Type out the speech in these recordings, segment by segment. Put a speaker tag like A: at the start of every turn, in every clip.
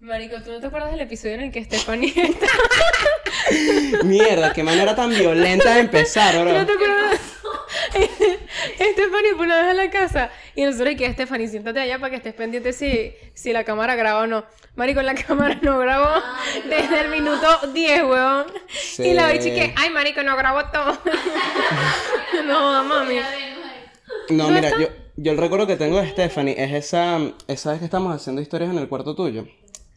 A: Marico, ¿tú no te acuerdas del episodio en el que Stephanie está?
B: Mierda, qué manera tan violenta de empezar, bro.
A: ¿No te acuerdas? Stephanie fue una vez a la casa y nosotros que Stephanie, siéntate allá para que estés pendiente si, si la cámara graba o no. Marico, la cámara no grabó desde el minuto 10, weón. Y la bichi que, ay, marico, no grabó todo. no, mami.
B: No, mira, yo, yo el recuerdo que tengo de Stephanie es esa, esa vez que estamos haciendo historias en el cuarto tuyo.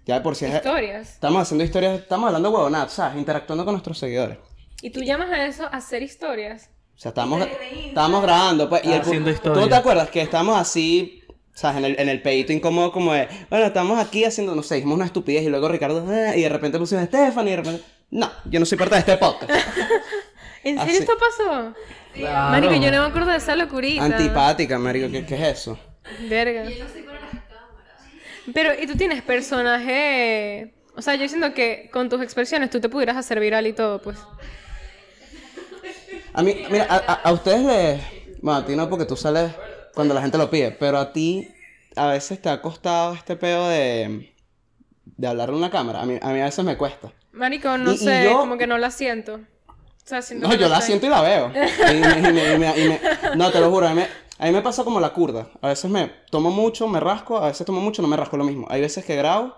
B: Ya de por si es...
A: Historias.
B: Estamos haciendo historias, estamos hablando huevonadas, ¿sabes? Interactuando con nuestros seguidores.
A: ¿Y tú llamas a eso hacer historias?
B: O sea, estábamos, estábamos grabando, pues. Y el,
C: Haciendo
B: ¿Tú
C: historias.
B: no te acuerdas que estábamos así, ¿sabes? En el, en el pedito incómodo, como de, bueno, estamos aquí haciendo, no sé, dijimos una estupidez y luego Ricardo, ah, y de repente pusimos Stephanie y de repente, no, yo no soy parte de este podcast.
A: ¿En serio
B: Así.
A: esto pasó?
C: Claro.
A: Marico, yo no me acuerdo de esa locurita.
B: Antipática, marico, ¿qué, qué es eso?
A: Verga. Pero, ¿y tú tienes personaje? O sea, yo siento que con tus expresiones tú te pudieras hacer viral y todo, pues.
B: A mí, mira, a, ustedes les, bueno, a ti no porque tú sales cuando la gente lo pide, pero a ti a veces te ha costado este pedo de, de hablarle a una cámara. A mí, a mí a veces me cuesta.
A: Marico, no
B: Y- y
A: sé,
B: yo-
A: como que no la siento. O sea, siento
B: No, yo la siento y la veo. Y me- me- me- no, te lo juro, a mí, me, a mí me pasa como la curda. A veces me tomo mucho, me rasco, a veces tomo mucho, no me rasco lo mismo. Hay veces que grabo,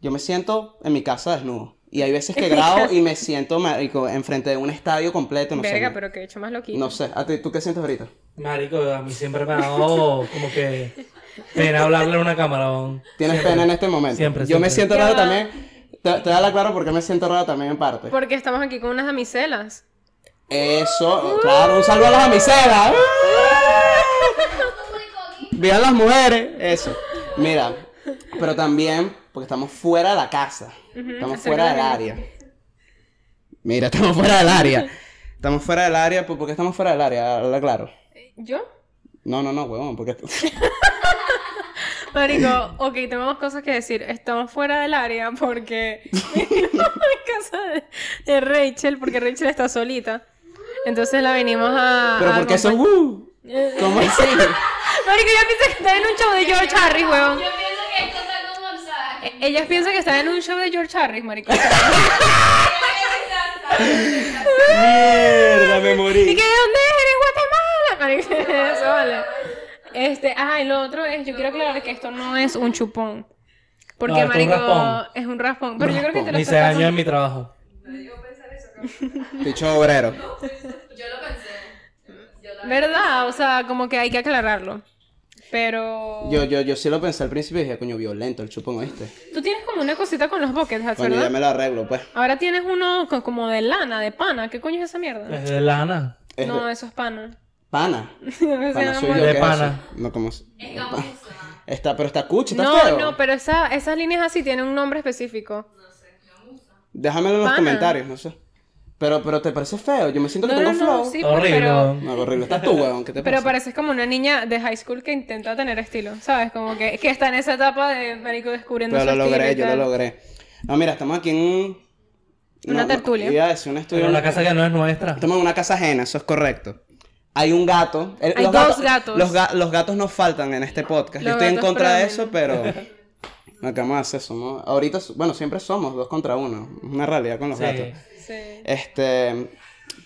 B: yo me siento en mi casa desnudo. Y hay veces que grabo y me siento marico, enfrente de un estadio completo, no
A: Verga,
B: sé.
A: pero que he hecho más loquito.
B: No sé, ¿A ti, ¿tú qué sientes ahorita?
C: Marico, a mí siempre me ha dado como que pena hablarle a una cámara.
B: ¿Tienes pena en este momento?
C: Siempre,
B: Yo me siento raro
A: va.
B: también. Te, te da la claro porque me siento raro también en parte.
A: Porque estamos aquí con unas damiselas.
B: Eso, claro, un saludo a las amicelas. Vean las mujeres, eso. Mira, pero también porque estamos fuera de la casa. Estamos fuera
A: de
B: del área. Mira, estamos fuera del área. Estamos fuera del área, ¿por qué estamos fuera del área? Habla claro.
A: ¿Yo?
B: No, no, no, huevón, porque...
A: Marico, ok, tenemos cosas que decir. Estamos fuera del área porque venimos a casa de, de Rachel, porque Rachel está solita. Entonces la venimos a.
B: Pero
A: a
B: porque eso... Uh, ¿Cómo así?
A: Marico, ella piensa que está en un show de George Harris, weón.
D: Yo pienso que esto está como, ¿sabes?
A: Ellas piensan que está en un show de George Harris, marico.
B: Mierda, me
A: ¿Y
B: morí.
A: que de dónde eres? Guatemala, marico. Eso vale. Este, ah, y lo otro es, yo quiero aclarar que esto no es un chupón. Porque,
C: No, esto es un
A: marico,
C: raspón.
A: es un raspón. Pero yo creo que te lo estás
C: hice daño
A: pasando-
C: en mi trabajo.
B: Dicho obrero.
D: Yo lo pensé. Yo también.
A: ¿Verdad? O sea, como que hay que aclararlo. Pero.
B: Yo, yo, yo sí lo pensé al principio y dije, coño, violento el chupón, ¿oíste?
A: Tú tienes como una cosita con los buckets hats,
B: Coño, ya
A: ¿verdad?
B: me lo arreglo, pues.
A: Ahora tienes uno co- como de lana, de pana. ¿Qué coño es esa mierda?
C: Es de lana.
B: Es
A: no,
B: de-
A: eso es pana.
B: Pana. Pana soy yo,
C: De
B: ¿qué es
C: pana.
B: eso? No, como...
D: Es gamuza.
B: Está, pero está cuchi, está
A: No,
B: feo.
A: no, pero esa, esas líneas así tienen un nombre específico.
D: No sé, gamuza.
B: Déjamelo en los
A: Pana.
B: comentarios, no sé. Pero, pero te parece feo, yo me siento que
A: No,
B: tengo
A: no, no,
B: flow.
A: sí, pues,
C: Horrible.
A: pero.
B: No, horrible, estás tú, weón, ¿qué te
A: Pero
B: pasa?
A: pareces como una niña de high school que intenta tener estilo, ¿sabes? Como que, que está en esa etapa de marico descubriendo
B: Pero
A: su
B: lo
A: estilo
B: logré, yo lo logré. No, mira, estamos aquí en un...
A: Una
B: no,
A: tertulia.
B: A decir un estudio...
C: Pero la casa que no es nuestra.
B: Estamos en una casa ajena, eso es correcto. Hay un gato. El-
A: Hay
B: los
A: dos gatos.
B: Los, ga- los gatos no faltan en este podcast. Yo
A: Los
B: estoy en
A: gatos
B: contra de eso, pero... No, ¿qué vamos a hacer? Somos... Ahorita, bueno, siempre somos dos contra uno. Una realidad con los
C: Sí.
B: gatos.
A: Sí.
B: Este,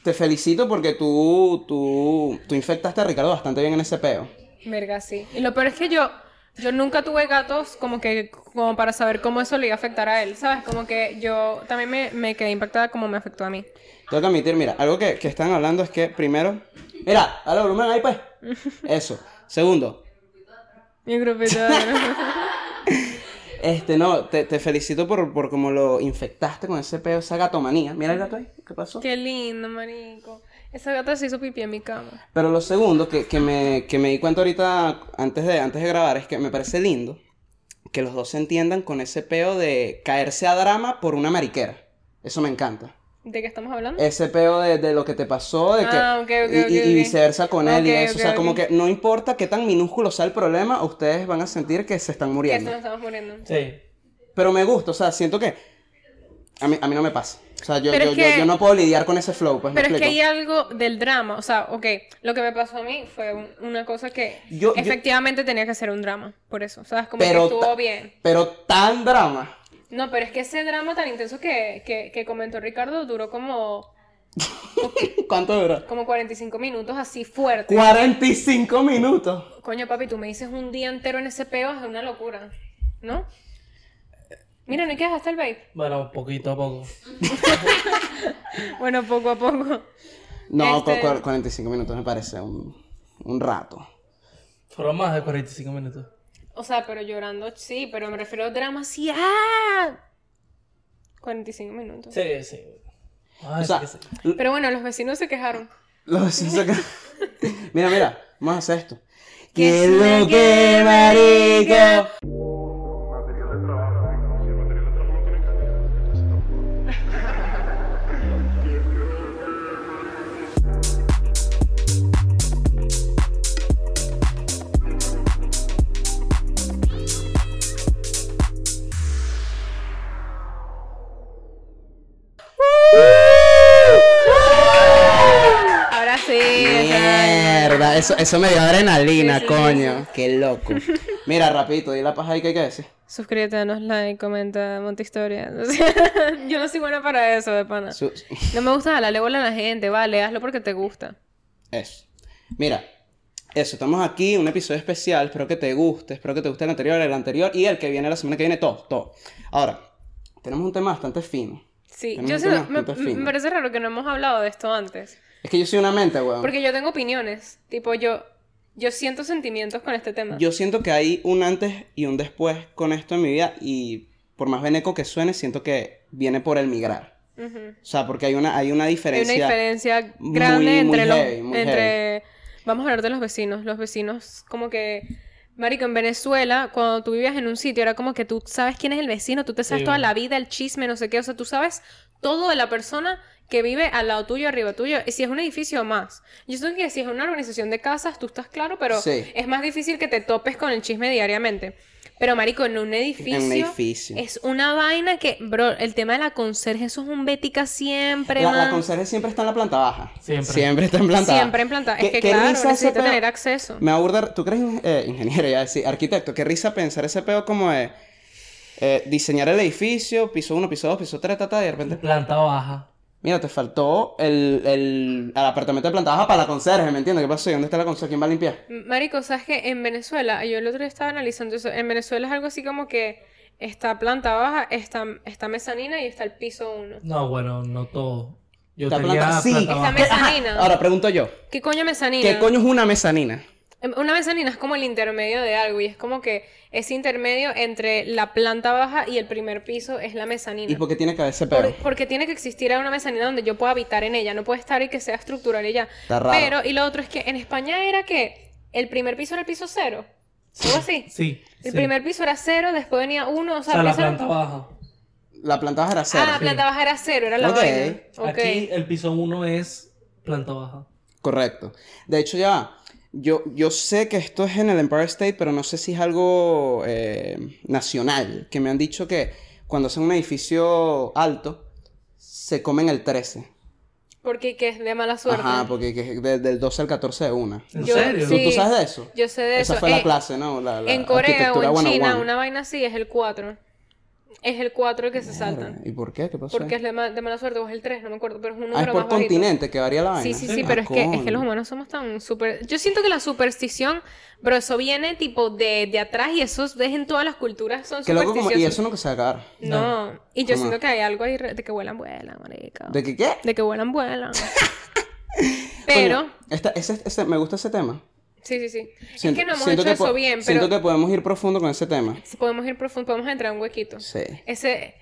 B: te felicito porque tú, tú, tú infectaste a Ricardo bastante bien en ese peo.
A: Verga, sí. Y lo peor es que yo, yo nunca tuve gatos como que, como para saber cómo eso le iba a afectar a él, ¿sabes? Como que yo también me, me quedé impactada como me afectó a mí.
B: Tengo que admitir, mira, algo que, que están hablando es que primero, mira, dale volumen ahí pues. Eso. Segundo,
A: Mi grupito.
B: este, no, te, te felicito por, por cómo lo infectaste con ese peo, esa gatomanía. Mira el gato ahí, ¿qué pasó?
A: Qué lindo, marico. Esa gata se hizo pipí en mi cama.
B: Pero lo segundo que, que me, que me di cuenta ahorita antes de, antes de grabar es que me parece lindo que los dos se entiendan con ese peo de caerse a drama por una mariquera. Eso me encanta.
A: ¿De qué estamos hablando?
B: Ese peo de, de lo que te pasó, de que,
A: Ah, ok, ok,
B: y, viceversa con él y eso. o sea, como que no importa qué tan minúsculo sea el problema, ustedes van a sentir que se están
A: Que
B: muriendo.
A: nos estamos muriendo.
C: Sí.
B: Pero me gusta, o sea, siento que a mí, a mí no me pasa. O sea, yo, yo,
A: es
B: yo-
A: que-
B: yo no puedo lidiar con ese flow, pues
A: Pero es que hay algo del drama, o sea, ok, lo que me pasó a mí fue un- una cosa que
B: Yo- yo-
A: efectivamente tenía que ser un drama, por eso, ¿sabes? Como
B: Pero
A: que estuvo bien.
B: Pero tan drama.
A: No, pero es que ese drama tan intenso que, que, que comentó Ricardo duró como,
B: ¿Cuánto dura?
A: como 45 minutos así fuerte.
B: 45 minutos.
A: Coño, papi, tú me dices un día entero en ese peo, es una locura. ¿No? Mira, ¿no hay que dejaste el vape?
C: Bueno, poquito a poco.
A: Bueno, poco a poco.
B: No,
A: Este-
B: cu- cu- 45 minutos me parece un, un rato.
C: Fueron más de 45 minutos.
A: O sea, pero llorando, sí, pero me refiero a drama así. ¡Ah! 45 minutos.
C: Sí, sí. Ay,
B: O sea,
C: sí que sí.
A: Pero bueno, los vecinos se quejaron.
B: los vecinos acá- Mira, mira, vamos a hacer esto.
A: Que
B: ¡Qué
A: es
B: lo que marico! Eso, eso me dio adrenalina,
A: Sí, sí, sí,
B: coño. Qué loco. Mira, rapidito, di la paja ahí que hay que decir.
A: Suscríbete, danos like, comenta, monta sea, yo no soy buena para eso, de pana.
B: Su-
A: No me gusta darle bola a la gente, vale, hazlo porque te gusta.
B: Eso. Mira, eso, estamos aquí, un episodio especial, espero que te guste, espero que te guste el anterior, el anterior y el que viene la semana que viene, todo, todo. Ahora, tenemos un tema bastante fino.
A: Sí,
B: Tenemos
A: yo sé, me, me parece raro que no hemos hablado de esto antes.
B: Es que yo soy una mente, weón.
A: Porque yo tengo opiniones. Tipo, yo, yo siento sentimientos con este tema.
B: Yo siento que hay un antes y un después con esto en mi vida y por más beneco que suene, siento que viene por el migrar.
A: Ujú.
B: O sea, porque hay una, hay una
A: Hay
B: diferencia.
A: una diferencia grande
B: muy
A: entre los.
B: heavy,
A: entre. Vamos a hablar de los vecinos. Los vecinos, como que. Marico, en Venezuela, cuando tú vivías en un sitio, era como que tú sabes quién es el vecino, tú te sabes
C: Sí,
A: toda
C: bueno.
A: la vida, el chisme, no sé qué. O sea, tú sabes todo de la persona que vive al lado tuyo, arriba tuyo. Y si es un edificio más. Yo sé que si es una organización de casas, tú estás claro, pero
B: Sí.
A: es más difícil que te topes con el chisme diariamente. Pero, marico, en un edificio,
B: En un edificio.
A: es una vaina que, bro, el tema de la conserje, eso es un bética siempre,
B: La, la conserje siempre está en la planta baja.
C: Siempre.
B: Siempre está en planta baja.
A: Siempre en planta. Es
B: ¿Qué-
A: que claro,
B: risa ese
A: necesita
B: peo?
A: tener acceso.
B: Me aburre, tú crees eh, ingeniero, ya decir, arquitecto, qué risa pensar ese peo como de eh, diseñar el edificio, piso 1, piso 2, piso 3, ta, ta, y de repente,
C: Planta baja.
B: Mira, te faltó el, el, el apartamento de planta baja para la conserje, ¿me entiendes? ¿Qué pasó? ¿Y dónde está la conserje? ¿Quién va a limpiar?
A: Marico, ¿sabes qué? En Venezuela, yo el otro día estaba analizando eso. En Venezuela es algo así como que está planta baja, está, está mezanina y está el piso 1.
C: No, bueno, no todo. Yo
B: Está
C: tenía
B: planta- sí.
C: planta
A: Está
C: baja.
A: mezanina.
B: Ahora pregunto yo,
A: ¿Qué coño mezanina?
B: ¿qué coño es una mezanina?
A: Em, Una mezanina es como el intermedio de algo y es como que ese intermedio entre la planta baja y el primer piso es la mezanina.
B: ¿Y por qué tiene que haber ese
A: Por-
B: peo?
A: porque tiene que existir una mezanina donde yo pueda habitar en ella, no puede estar y que sea estructural y ya.
B: Está raro.
A: Pero, y lo otro es que en España era que el primer piso era el piso cero. ¿Algo así?
C: Sí.
A: El
C: sí.
A: primer piso era cero, después venía uno, o
C: O
A: sea,
C: sea,
A: el
C: la
A: era-
C: planta baja.
B: La planta baja era cero.
A: Ah, la planta baja era cero, era la
B: Ok.
A: vaina. Ok.
C: Aquí el piso 1 es planta baja.
B: Correcto. De hecho, ya, va. Yo, yo sé que esto es en el Empire State, pero no sé si es algo eh, nacional. Que me han dicho que cuando hacen un edificio alto, se comen el 13.
A: Porque que es de mala suerte.
B: Ajá, porque que es de- del 12 al 14 de una.
C: ¿En
A: Yo-
C: serio?
B: ¿Tú,
A: sí.
B: tú sabes de eso?
A: Yo sé de
B: Esa
A: eso.
B: fue la
A: Eh,
B: clase, ¿no? La, la
A: en Corea o en China,
B: 101.
A: una vaina así es el 4. Es el 4 el que se saltan.
B: ¿Y por qué? ¿Qué pasó?
A: Porque es de, ma- de mala suerte, o es el 3, no me acuerdo, pero es un número
B: ah, es por
A: más bajito.
B: continente que varía la vaina.
A: Sí, sí,
C: Sí.
A: sí,
B: Ah,
A: pero es que, es que los humanos somos tan súper... Yo siento que la superstición, bro, eso viene tipo de, de atrás y eso es en todas las culturas, son
B: Que loco como... Y eso no que se va a acabar.
A: No, y yo
B: ¿Cómo?
A: siento que hay algo ahí re- de que vuelan, vuelan, marica.
B: ¿De qué qué?
A: De que vuelan, vuelan. pero,
B: Coño, esta- ese- ese- me gusta ese tema.
A: Sí, sí, sí.
B: Siento-
A: es que no hemos
B: siento
A: hecho
B: que
A: eso bien,
B: Siento
A: pero
B: que podemos ir profundo con ese tema.
A: si podemos ir profundo, podemos entrar en un huequito.
B: Sí.
A: Ese,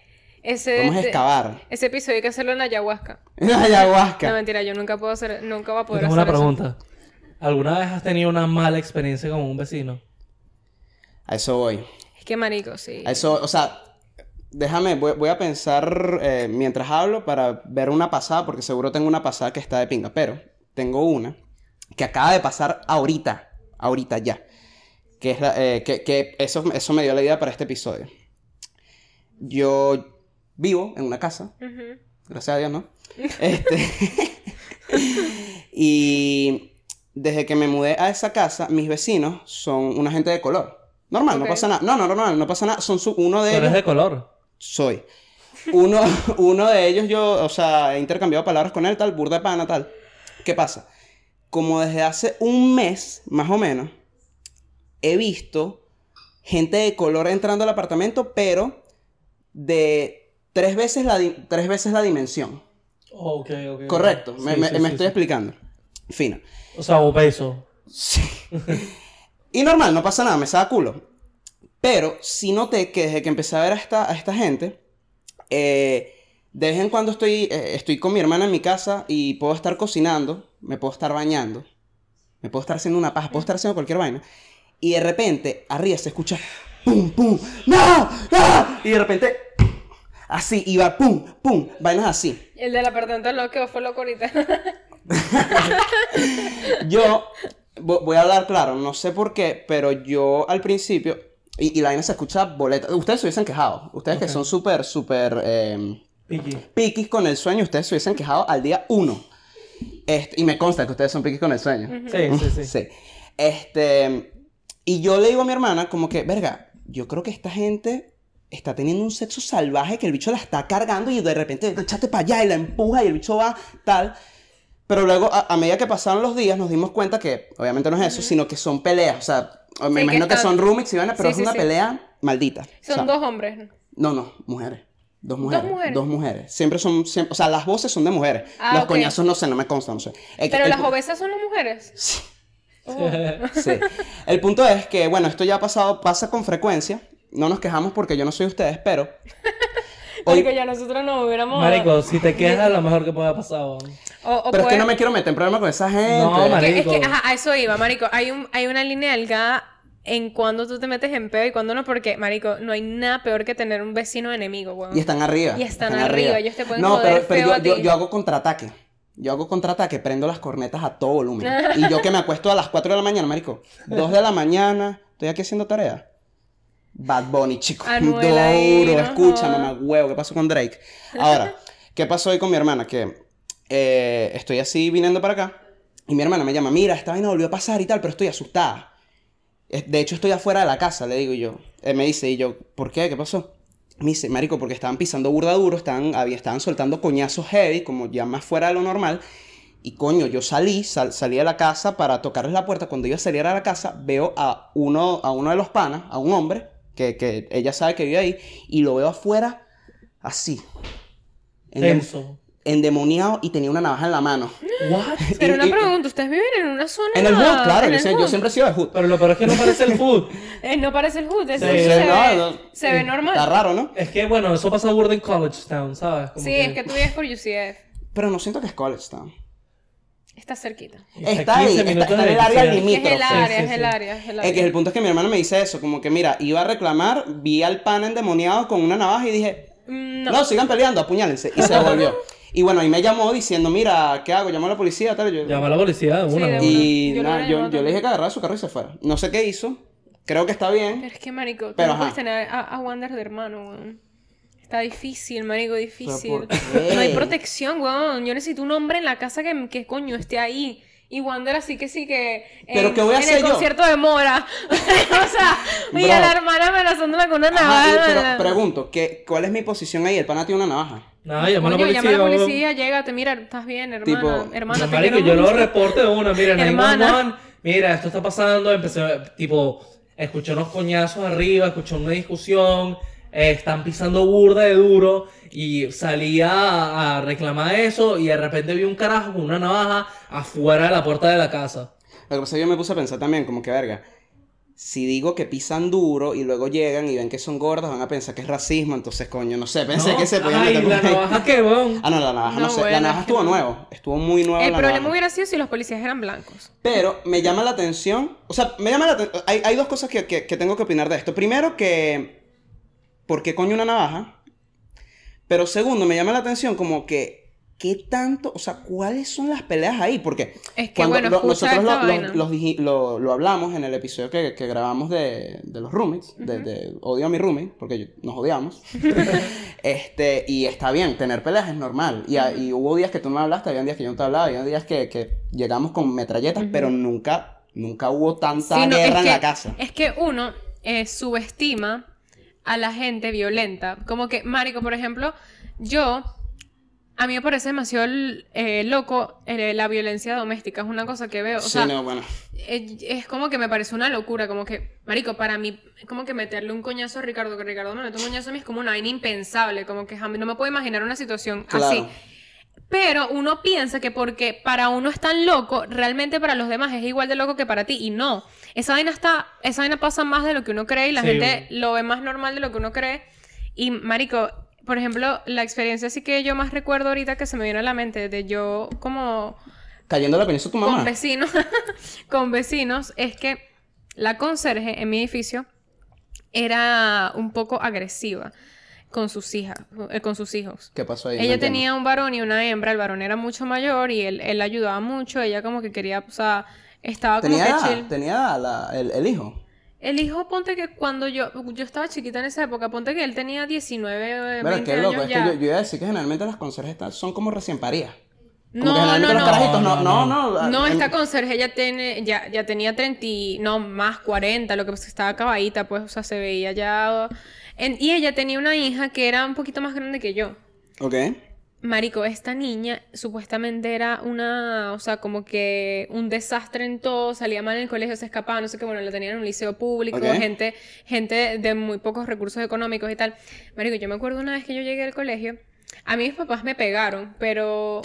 A: ese,
B: Podemos
A: este-
B: excavar.
A: ese episodio hay que hacerlo en ayahuasca.
B: La ayahuasca.
A: No, mentira, yo nunca puedo hacer, nunca voy a poder
C: tengo
A: hacer
C: una
A: eso.
C: pregunta. ¿Alguna vez has tenido una mala experiencia con un vecino?
B: A eso voy.
A: Es que marico, sí.
B: A eso, o sea, déjame, voy, voy a pensar eh, mientras hablo para ver una pasada, porque seguro tengo una pasada que está de pinga, pero tengo una que acaba de pasar ahorita, ahorita ya. Que, es la- eh, que, que eso, eso me dio la idea para este episodio. Yo vivo en una casa. Gracias a Dios, ¿no? Este. y desde que me mudé a esa casa, mis vecinos son una gente de color. Normal, no pasa nada. No, no, normal, no pasa nada. Son su- uno de
C: Tú eres
B: ellos.
C: de color.
B: soy. Uno, uno de ellos yo, o sea, he intercambiado palabras con él, tal, burda de pana, tal. ¿Qué pasa? Como desde hace un mes, más o menos, he visto gente de color entrando al apartamento, pero de tres veces la, tres veces la dimensión.
C: Ok, ok.
B: Correcto, me,
C: Sí,
B: me-
C: sí,
B: me
C: sí,
B: estoy explicando. Fino.
C: O sea, obeso.
B: Sí. y normal, no pasa nada, me saca culo. Pero sí noté que desde que empecé a ver a esta, a esta gente, eh, de vez en cuando estoy, eh, estoy con mi hermana en mi casa y puedo estar cocinando, me puedo estar bañando, me puedo estar haciendo una paja, puedo estar haciendo cualquier vaina. Y de repente, arriba se escucha pum, pum, no, no. Y de repente, así, y va pum, pum, vainas así.
A: El del apartamento loco fue loco ahorita.
B: Yo vo- voy a hablar claro, no sé por qué, pero yo al principio, y, y la vaina se escucha boleta, ustedes se hubiesen quejado, ustedes que
C: Ok.
B: son súper, súper eh, piquis con el sueño, ustedes se hubiesen quejado al día uno. Este, y me consta que ustedes son piquis con el sueño.
C: Sí, sí, sí.
B: Sí. Este, y yo le digo a mi hermana como que, verga, yo creo que esta gente está teniendo un sexo salvaje que el bicho la está cargando y de repente échate para allá y la empuja y el bicho va tal. Pero luego, a, a medida que pasaron los días, nos dimos cuenta que, obviamente no es eso, sino que son peleas. O sea, me
A: que
B: imagino que,
A: están-
B: son roommates y van pero
A: Sí,
B: es
A: sí,
B: una
A: sí.
B: pelea maldita. O
A: Son
B: sea,
A: dos hombres.
B: No, no, mujeres. Dos mujeres.
A: mujeres?
B: Dos mujeres. Siempre son, siempre, o sea, las voces son de mujeres.
A: Ah,
B: los coñazos no sé, no me consta, no sé. El-
A: Pero
B: el-
A: las obesas son las mujeres.
B: Sí.
A: Oh.
B: Sí. El punto es que, bueno, esto ya ha pasado, pasa con frecuencia. No nos quejamos porque yo no soy ustedes, pero. Hoy,
A: Porque ya nosotros nos hubiéramos.
C: Marico, si te quejas, lo mejor que puede pasar.
A: O, o
B: pero es que no me quiero meter en problemas con esa gente.
C: No, marico.
A: Que- es que, ajá, a eso iba, marico. Hay, un, hay una línea delgada en cuando tú te metes en pedo y cuando no, porque, marico, no hay nada peor que tener un vecino enemigo, weón.
B: Y están arriba.
A: Y están arriba, ellos te pueden
B: No,
A: joder
B: pero, pero
A: feo
B: yo,
A: a
B: yo,
A: ti.
B: yo hago contraataque. Yo hago contraataque, prendo las cornetas a todo volumen. y yo que me acuesto a las 4 de la mañana, marico. 2 de la mañana, estoy aquí haciendo tarea. Bad Bunny, chico.
A: Anuel ahí,
B: Duro,
A: no
B: escucha, mamá huevo, ¿qué pasó con Drake? Ahora, ¿qué pasó hoy con mi hermana? Que eh, estoy así viniendo para acá y mi hermana me llama, mira, esta vaina volvió a pasar y tal, pero estoy asustada. De hecho, estoy afuera de la casa, le digo yo. Él me dice, y yo, ¿por qué? ¿Qué pasó? Me dice, marico, porque estaban pisando burda duro, estaban, había, estaban soltando coñazos heavy, como ya más fuera de lo normal. Y coño, yo salí, sal- salí de la casa para tocarles la puerta. Cuando iba a salir a la casa, veo a uno, a uno de los panas, a un hombre, que, que ella sabe que vive ahí, y lo veo afuera, así. endem-
C: Tenso.
B: Endemoniado y tenía una navaja en la mano.
C: What?
A: Pero
B: y-
A: una
B: y-
A: pregunta, ¿ustedes viven en una zona?
B: En el hood, claro, yo, sé- yo
A: hood?
B: siempre he sido de hood.
C: Pero lo peor es que no parece el food.
A: Eh, no parece el hood, eso
C: Sí,
A: se,
B: no,
A: ve,
B: no.
A: se ve normal.
B: Está raro, ¿no?
C: Es que, bueno, eso pasa burda en College Town, ¿sabes? Como
A: Sí, es que tú vives por UCF.
B: Pero no siento que es College Town.
A: Está cerquita.
B: Está
C: 15
B: ahí, está, en el área
C: electricidad.
A: Es el
B: limítrofe.
A: área,
C: sí,
A: es el
C: sí.
A: área, es el
B: Es que
A: área.
B: el punto es que mi hermana me dice eso, como que mira, iba a reclamar, vi al pan endemoniado con una navaja y dije,
A: Mm,
B: no,
A: No.
B: sigan peleando, apuñálense. Y se devolvió. y bueno, y me llamó diciendo, mira, ¿qué hago? Llamo a la policía, tal. Yo,
C: Llama a la policía de
A: Sí,
C: una.
A: de
C: ¿no?
A: una.
B: y
A: Yo
B: nada, yo, le dije que agarrara su carro y se fuera. No sé qué hizo. Creo que está bien.
A: Pero es que, marico, tú
B: Pero,
A: no puedes tener a, a Wander de hermano, weón. Está difícil, marico, difícil. No hay protección, weón. Yo necesito un hombre en la casa que, que coño esté ahí. Y Wander así que sí que... En,
B: ¿Pero qué voy a
A: en
B: hacer
A: el
B: yo?
A: concierto de Mora. o sea, mira la hermana amenazándola con una
B: Ajá, y-
A: navaja.
B: pero pregunto, ¿qué, ¿cuál es mi posición ahí? El pana tiene una navaja.
C: Nada, llama a la policía.
A: llama a la policía, llégate, mira, estás bien, hermana.
B: Tipo,
A: hermana,
C: No,
A: te
C: marico, yo lo reporte de una, mira,
A: Hermana.
C: 911, mira, esto está pasando, empecé, tipo, escuché unos coñazos arriba, escuché una discusión, eh, están pisando burda de duro, y salí a, a reclamar eso, y de repente vi un carajo con una navaja afuera de la puerta de la casa.
B: Lo que pasa es que yo me puse a pensar también, como que verga. Si digo que pisan duro y luego llegan y ven que son gordas, van a pensar que es racismo. Entonces, coño, no sé, pensé
C: No,
B: que se podían
C: Ay,
B: meter
C: la navaja qué, weón.
B: Ah, no, la navaja no,
A: No,
B: sé.
A: bueno,
B: la navaja estuvo
A: no.
B: nuevo. Estuvo muy nueva
A: El
B: la
A: problema
B: navaja.
A: hubiera sido si los policías eran blancos.
B: Pero me llama la atención. O sea, me llama la atención. Hay, hay dos cosas que, que- que tengo que opinar de esto. Primero, que. ¿Por qué coño una navaja? Pero segundo, me llama la atención como que. ¿Qué tanto? O sea, ¿cuáles son las peleas ahí? Porque.
A: Es que,
B: cuando
A: bueno,
B: lo-
A: escucha
B: nosotros lo, lo- hablamos en el episodio que, que grabamos de, de los roommates, de, de Odio a mi roommate, porque yo- nos odiamos. este, y está bien, tener peleas es normal. Y, y hubo días que tú no me hablaste, había días que yo no te hablaba, había días que, que llegamos con metralletas, pero nunca, nunca hubo tanta
A: Sí, no,
B: guerra en
A: que-
B: la casa.
A: Es que uno eh, subestima a la gente violenta. Como que, Marico, por ejemplo, yo. A mí me parece demasiado eh, loco eh, la violencia doméstica. Es una cosa que veo. O
B: sí,
A: sea,
B: no, bueno.
A: eh, es como que me parece una locura, como que, marico, para mí, como que meterle un coñazo a Ricardo, que Ricardo me mete un coñazo a mí es como una vaina impensable, como que jamás no me puedo imaginar una situación
B: Claro.
A: así. Pero uno piensa que porque para uno es tan loco, realmente para los demás es igual de loco que para ti. Y no. Esa vaina está, esa vaina pasa más de lo que uno cree y la
C: Sí.
A: gente lo ve más normal de lo que uno cree. Y, marico, por ejemplo, la experiencia así que yo más recuerdo ahorita que se me viene a la mente de yo como
B: Cayendo la península tu mamá.
A: con vecinos, con vecinos, es que la conserje en mi edificio era un poco agresiva con sus hijas, eh, con sus hijos.
B: ¿Qué pasó ahí?
A: Ella tenía un varón y una hembra, el varón era mucho mayor y él, él la ayudaba mucho, ella como que quería, o sea, estaba como
B: Tenía
A: que chill.
B: tenía la- el, el hijo.
A: El hijo, ponte que cuando yo, yo estaba chiquita en esa época, ponte que él tenía 19, eh,
B: Pero
A: 20
B: qué loco,
A: años
B: es que yo, yo iba a decir que generalmente las conserjes están- son como recién paridas. Como
A: No,
B: generalmente
A: no,
B: los
A: no.
B: carajitos no,
C: No,
B: no,
C: no,
B: no.
A: No,
B: en-
A: esta conserje ya, tiene, ya, ya tenía 30, y- no, más 40, lo que pasa es que estaba acabadita, pues, o sea, se veía ya... en- y ella tenía una hija que era un poquito más grande que yo.
B: Ok.
A: Marico, esta niña supuestamente era una, o sea, como que un desastre en todo, salía mal en el colegio, se escapaba, no sé qué, bueno, la tenían en un liceo público, gente, gente de muy pocos recursos económicos y tal. Marico, yo me acuerdo una vez que yo llegué al colegio, a mí mis papás me pegaron, pero,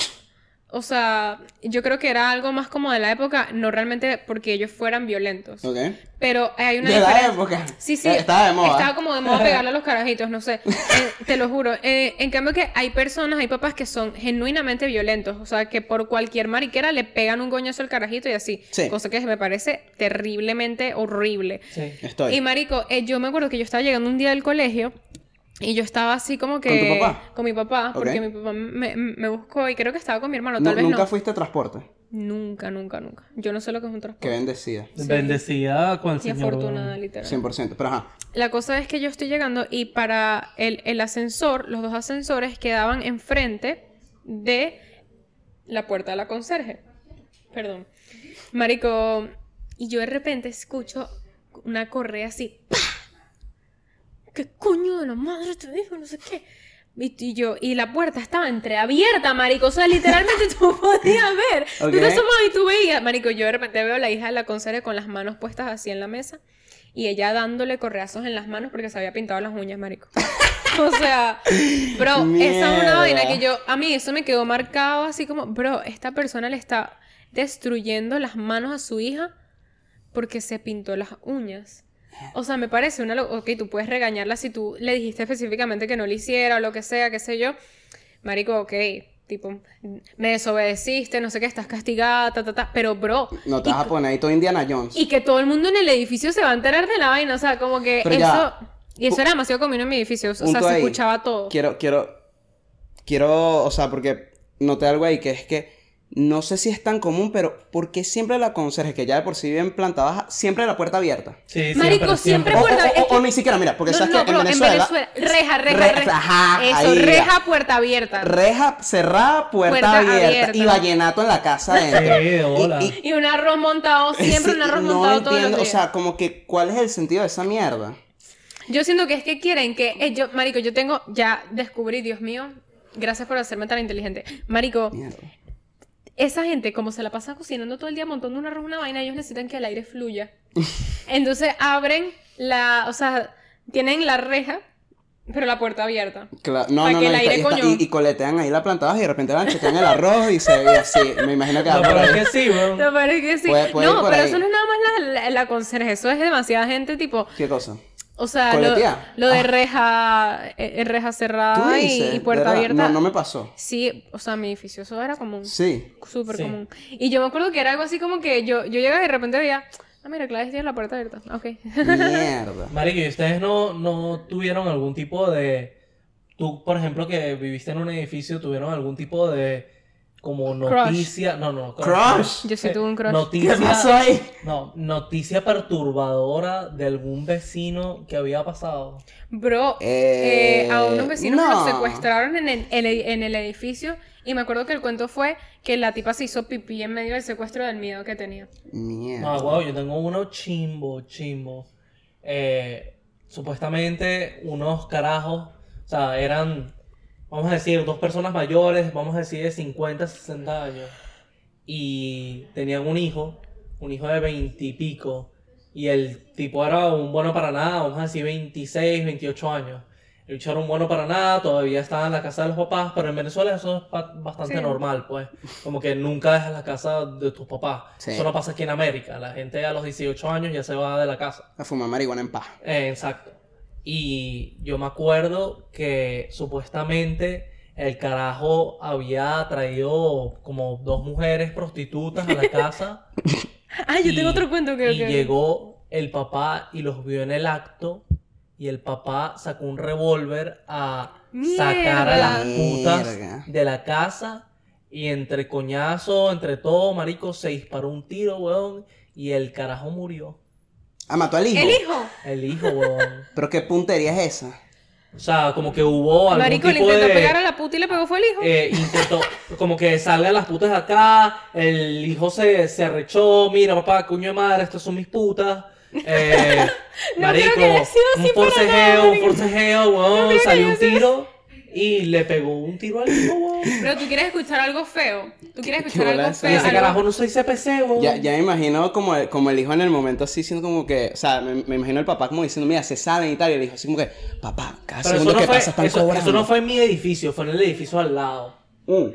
A: o sea, yo creo que era algo más como de la época, no realmente porque ellos fueran violentos.
B: Ok.
A: Pero hay una
B: De la época.
A: Sí, sí.
B: Eh, estaba de moda.
A: Estaba como de moda pegarle a los carajitos, no sé. Eh, te lo juro. Eh, en cambio que hay personas, hay papás que son genuinamente violentos. O sea, que por cualquier mariquera le pegan un goñazo al carajito y así.
B: Sí.
A: Cosa que me parece terriblemente horrible.
C: Sí.
B: Estoy.
A: Y marico, eh, yo me acuerdo que yo estaba llegando un día del colegio y yo estaba así como que...
B: ¿Con tu papá?
A: Con mi papá, porque mi papá me, me buscó y creo que estaba con mi hermano, tal vez
B: nunca
A: no.
B: fuiste a transporte.
A: Nunca, nunca, nunca. Yo no sé lo que es un
B: Qué
A: transporte.
B: bendecida.
C: Bendecida con el
A: Y
C: Señor.
A: afortunada, literal.
B: 100%. Pero ajá.
A: La cosa es que yo estoy llegando y para el, el ascensor, los dos ascensores quedaban enfrente de la puerta de la conserje. Perdón. Marico, y yo de repente escucho una correa así. ¡pah! ¿Qué coño de la madre te dijo? No sé qué. Y yo, y la puerta estaba entreabierta, marico. O sea, literalmente tú podías ver.
B: Ok.
A: Tú te asomabas y tú veías. Marico, yo de repente veo a la hija de la conserje con las manos puestas así en la mesa. Y ella dándole correazos en las manos porque se había pintado las uñas, marico. O sea, bro, esa es
B: Mierda.
A: una vaina que yo, a mí eso me quedó marcado así como, bro, esta persona le está destruyendo las manos a su hija porque se pintó las uñas. O sea, me parece una... Ok, tú puedes regañarla si tú le dijiste específicamente que no lo hiciera o lo que sea, qué sé yo. Marico, ok, tipo, me desobedeciste, no sé qué, estás castigada, ta, ta, ta. Pero, bro...
B: No te vas a poner ahí todo Indiana Jones.
A: y que todo el mundo en el edificio se va a enterar de la vaina, o sea, como que
B: Pero
A: eso...
B: ya,
A: Y eso era demasiado común en mi edificio, o sea, se
B: ahí.
A: escuchaba todo.
B: Quiero, quiero, quiero, o sea, porque noté algo ahí que es que no sé si es tan común, pero ¿por qué siempre la conserje, que ya de por sí bien plantada, siempre la puerta abierta?
C: Sí,
A: Marico, siempre puerta-
B: o-
A: que-
B: o ni siquiera, mira, porque
A: no,
B: sabes
A: no,
B: que
A: bro,
B: en Venezuela,
A: reja, reja,
B: Re-
A: reja.
B: ajá,
A: Eso,
B: ahí,
A: reja, puerta abierta.
B: reja cerrada, puerta,
A: Puerta
B: abierta,
A: abierta.
B: y vallenato en la casa adentro.
C: Sí, de bola.
B: Y- y-
A: y un arroz montado, siempre
B: sí,
A: un arroz
B: no
A: montado todos los
B: entiendo,
A: días.
B: o sea, como que, ¿cuál es el sentido de esa mierda?
A: Yo siento que es que quieren que eh, yo, marico, yo tengo, ya descubrí, Dios mío, gracias por hacerme tan inteligente. Marico,
B: Mierda.
A: Esa gente, como se la pasa cocinando todo el día montando un arroz, una vaina, ellos necesitan que el aire fluya. Entonces abren la, o sea, tienen la reja, pero la puerta abierta.
B: Cla- no,
A: Pa'
B: no,
A: que
B: no,
A: el
B: y,
A: aire,
B: y-
A: coño.
B: y- y coletean ahí la plantada y de repente van, chequean el arroz y se ve así. Me imagino que
C: No, pero es que sí, weón.
A: ¿Te parece que sí?
B: Puede- puede
A: no, pero
B: ahí.
A: eso no es nada más la, la, la conserje, eso es demasiada gente, tipo,
B: ¿Qué cosa?
A: O sea, lo, de
B: Ah.
A: reja, eh, eh, reja
B: ¿Tú
A: cerrada y,
B: dices?
A: y puerta abierta.
B: No, no me pasó.
A: Sí, o sea, mi edificio, eso era común.
B: Sí.
A: Súper
C: Sí.
A: común. Y yo me acuerdo que era algo así como que yo, yo llegaba y de repente veía, ah, mira, Gladys tiene la puerta abierta. Ok.
B: Mierda.
C: Marico, ¿y ustedes no, no tuvieron algún tipo de... Tú, por ejemplo, que viviste en un edificio, tuvieron algún tipo de... Como noticia... No, no,
B: Crush.
A: Yo sí
C: Eh,
A: tuve un crush.
C: Noticia...
B: ¿Qué pasó ahí?
C: No, noticia perturbadora de algún vecino que había pasado.
A: Bro,
B: Eh,
A: eh, a unos vecinos
B: no.
A: los secuestraron en el, en, el, edificio y me acuerdo que el cuento fue que la tipa se hizo pipí en medio del secuestro del miedo que tenía.
B: Mierda.
C: No, wow, yo tengo uno chimbo, chimbo. Eh, supuestamente unos carajos, o sea, eran, vamos a decir, dos personas mayores, vamos a decir de 50, 60 años, y tenían un hijo, un hijo de 20 y pico, y el tipo era un bueno para nada, vamos a decir 26, 28 años. El bicho era un bueno para nada, todavía estaba en la casa de los papás, pero en Venezuela eso es bastante
A: Sí.
C: normal, pues. Como que nunca dejas la casa de tus papás.
B: Sí.
C: Eso no pasa aquí en América. La gente a los 18 años ya se va de la casa.
B: A fumar marihuana en paz.
C: Eh, exacto. Y yo me acuerdo que supuestamente el carajo había traído como dos mujeres prostitutas a la casa.
A: Ah, yo
C: y-
A: tengo otro cuento que...
C: Y llegó el papá y los vio en el acto. Y el papá sacó un revólver a sacar a las putas
B: Mierda.
C: de la casa. Y entre coñazo, entre todo, marico, se disparó un tiro, weón. Y el carajo murió.
B: Ah, mató al hijo.
A: El hijo.
C: El hijo, weón.
B: Pero qué puntería es esa.
C: O sea, como que hubo algún
A: Marico le intentó
C: de...
A: pegar a la puta y le pegó fue el hijo.
C: eh, intentó, como que salgan las putas de acá, el hijo se, se arrechó, mira papá, coño de madre, estas son mis putas. Eh,
A: No
C: marico,
A: creo que haya sido así
C: un forcejeo, un forcejeo, weón, salió un tiro y le pegó un tiro al hijo, weón.
A: Pero tú quieres escuchar algo feo. Tú quieres
B: ¿Qué
A: escuchar algo
B: es
C: Y
A: feo.
C: ese
A: algo-
C: carajo no soy CPC, weón.
B: Ya, ya me imagino como el, como el hijo en el momento así, siendo como que, o sea, me, me imagino el papá como diciendo, mira, se salen y tal, y el hijo así como que, papá, cada
C: Pero
B: segundo
C: no,
B: que
C: fue,
B: pasa están
C: eso,
B: cobrando.
C: eso no fue en mi edificio, fue en el edificio al lado.
B: Mm.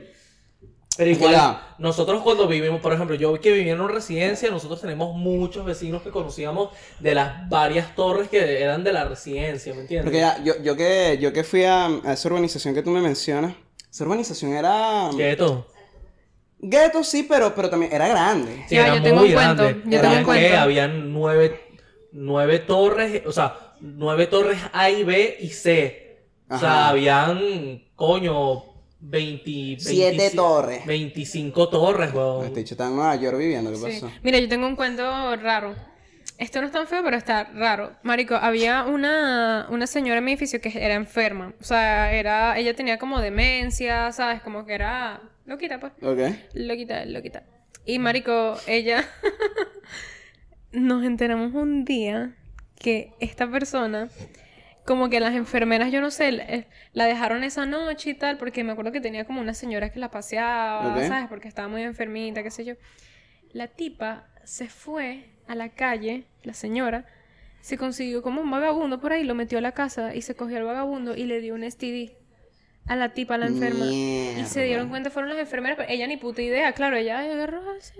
C: Pero igual, nosotros cuando vivimos, por ejemplo, yo que vivía en una residencia, nosotros tenemos muchos vecinos que conocíamos de las varias torres que eran de la residencia, ¿me entiendes?
B: Porque ya, yo, yo que, yo que fui a, a esa urbanización que tú me mencionas, esa urbanización era...
C: Gueto.
B: Gueto sí, pero, pero también era grande.
C: Sí,
A: Ya,
C: era
A: yo tengo
C: muy
A: un cuento,
C: grande.
A: yo
B: tengo un
C: Habían,
A: cuento.
C: ¿qué? Habían nueve, nueve torres, o sea, nueve torres A y B y C. O sea, habían, coño, 20,
B: Siete
C: 25
B: torres.
C: 25 torres, weón.
B: Este dicho está en Nueva York viviendo, ¿qué
A: Sí.
B: pasó?
A: Mira, yo tengo un cuento raro. Esto no es tan feo, pero está raro. Marico, había una, una señora en mi edificio que era enferma. O sea, era, ella tenía como demencia, ¿sabes? Como que era loquita, pues.
B: Ok.
A: Loquita, loquita. Y marico, ella nos enteramos un día que esta persona, como que las enfermeras, yo no sé, la- dejaron esa noche y tal, porque me acuerdo que tenía como una señora que la paseaba,
B: Ok.
A: ¿sabes? Porque estaba muy enfermita, qué sé yo. La tipa se fue a la calle, la señora, se consiguió como un vagabundo por ahí, lo metió a la casa y se cogió al vagabundo y le dio un STD a la tipa, a la enferma. Y se dieron cuenta, fueron las enfermeras, pero ella ni puta idea, claro, ella "Ay, agarró, así,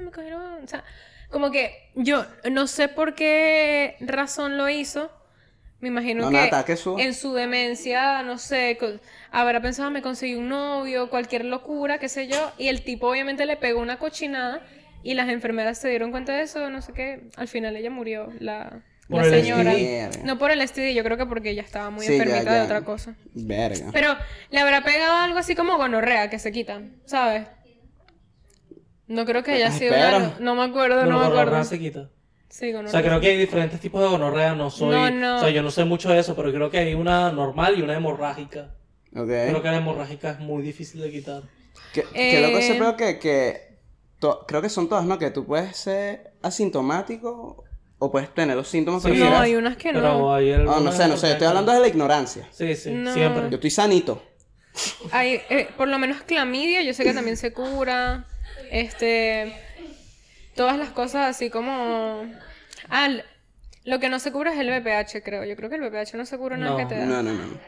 A: me cogieron, o sea, como que yo no sé por qué razón lo hizo. Me imagino
B: No,
A: que
B: no,
A: en su demencia, no sé, habrá pensado, me conseguí un novio, cualquier locura, qué sé yo, y el tipo obviamente le pegó una cochinada y las enfermeras se dieron cuenta de eso, no sé qué, al final ella murió, la,
C: Por
A: la
C: el
A: señora.
B: STD.
A: No por el STD, yo creo que porque ella estaba muy
B: Sí, ya,
A: enfermita de otra cosa.
B: Verga.
A: Pero le habrá pegado algo así como gonorrea que se quitan, ¿sabes? No creo que haya
B: Ay,
A: sido una... No me acuerdo, no,
C: Bueno,
A: me acuerdo.
C: se quita.
A: Sí,
C: O
A: gonorrea.
C: sea, creo que hay diferentes tipos de gonorrea, no soy...
A: No, no.
C: O sea, yo no sé mucho de eso, pero creo que hay una normal y una hemorrágica.
B: Ok.
C: Creo que la hemorrágica es muy difícil de quitar.
B: Que, que loco ese
A: Eh.
B: pedo que, que to- creo que son todas, ¿no? Que tú puedes ser asintomático o puedes tener los síntomas, pero
C: Sí.
A: No,
B: eres-
A: hay unas que
C: Pero
A: no.
C: hay
B: Ah, no sé, no sé, estoy hablando de la ignorancia.
C: Sí, sí,
A: No.
C: siempre.
B: Yo estoy sanito.
A: Hay, eh, por lo menos clamidia, yo sé que también se cura. Este... Todas las cosas así como... Ah, lo que no se cura es el BPH, creo. Yo creo que el BPH no se cura
C: No.
A: vez que te da.
B: No, no, no.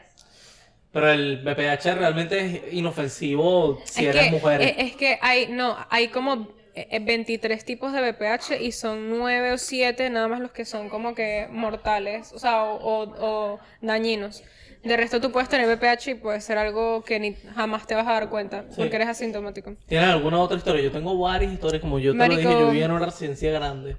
C: Pero el BPH realmente es inofensivo si
A: es
C: eres
A: que,
C: mujer.
A: eh, Es que hay, no, hay como eh, eh, 23 tipos de BPH y son 9 o 7 nada más los que son como que mortales, o sea, o, o- o dañinos. De resto tú puedes tener BPH y puede ser algo que ni jamás te vas a dar cuenta porque eres asintomático.
C: ¿Tienes alguna otra historia? Yo tengo varias historias, como yo te lo
A: Marico.
C: dije, yo vivía en una residencia grande.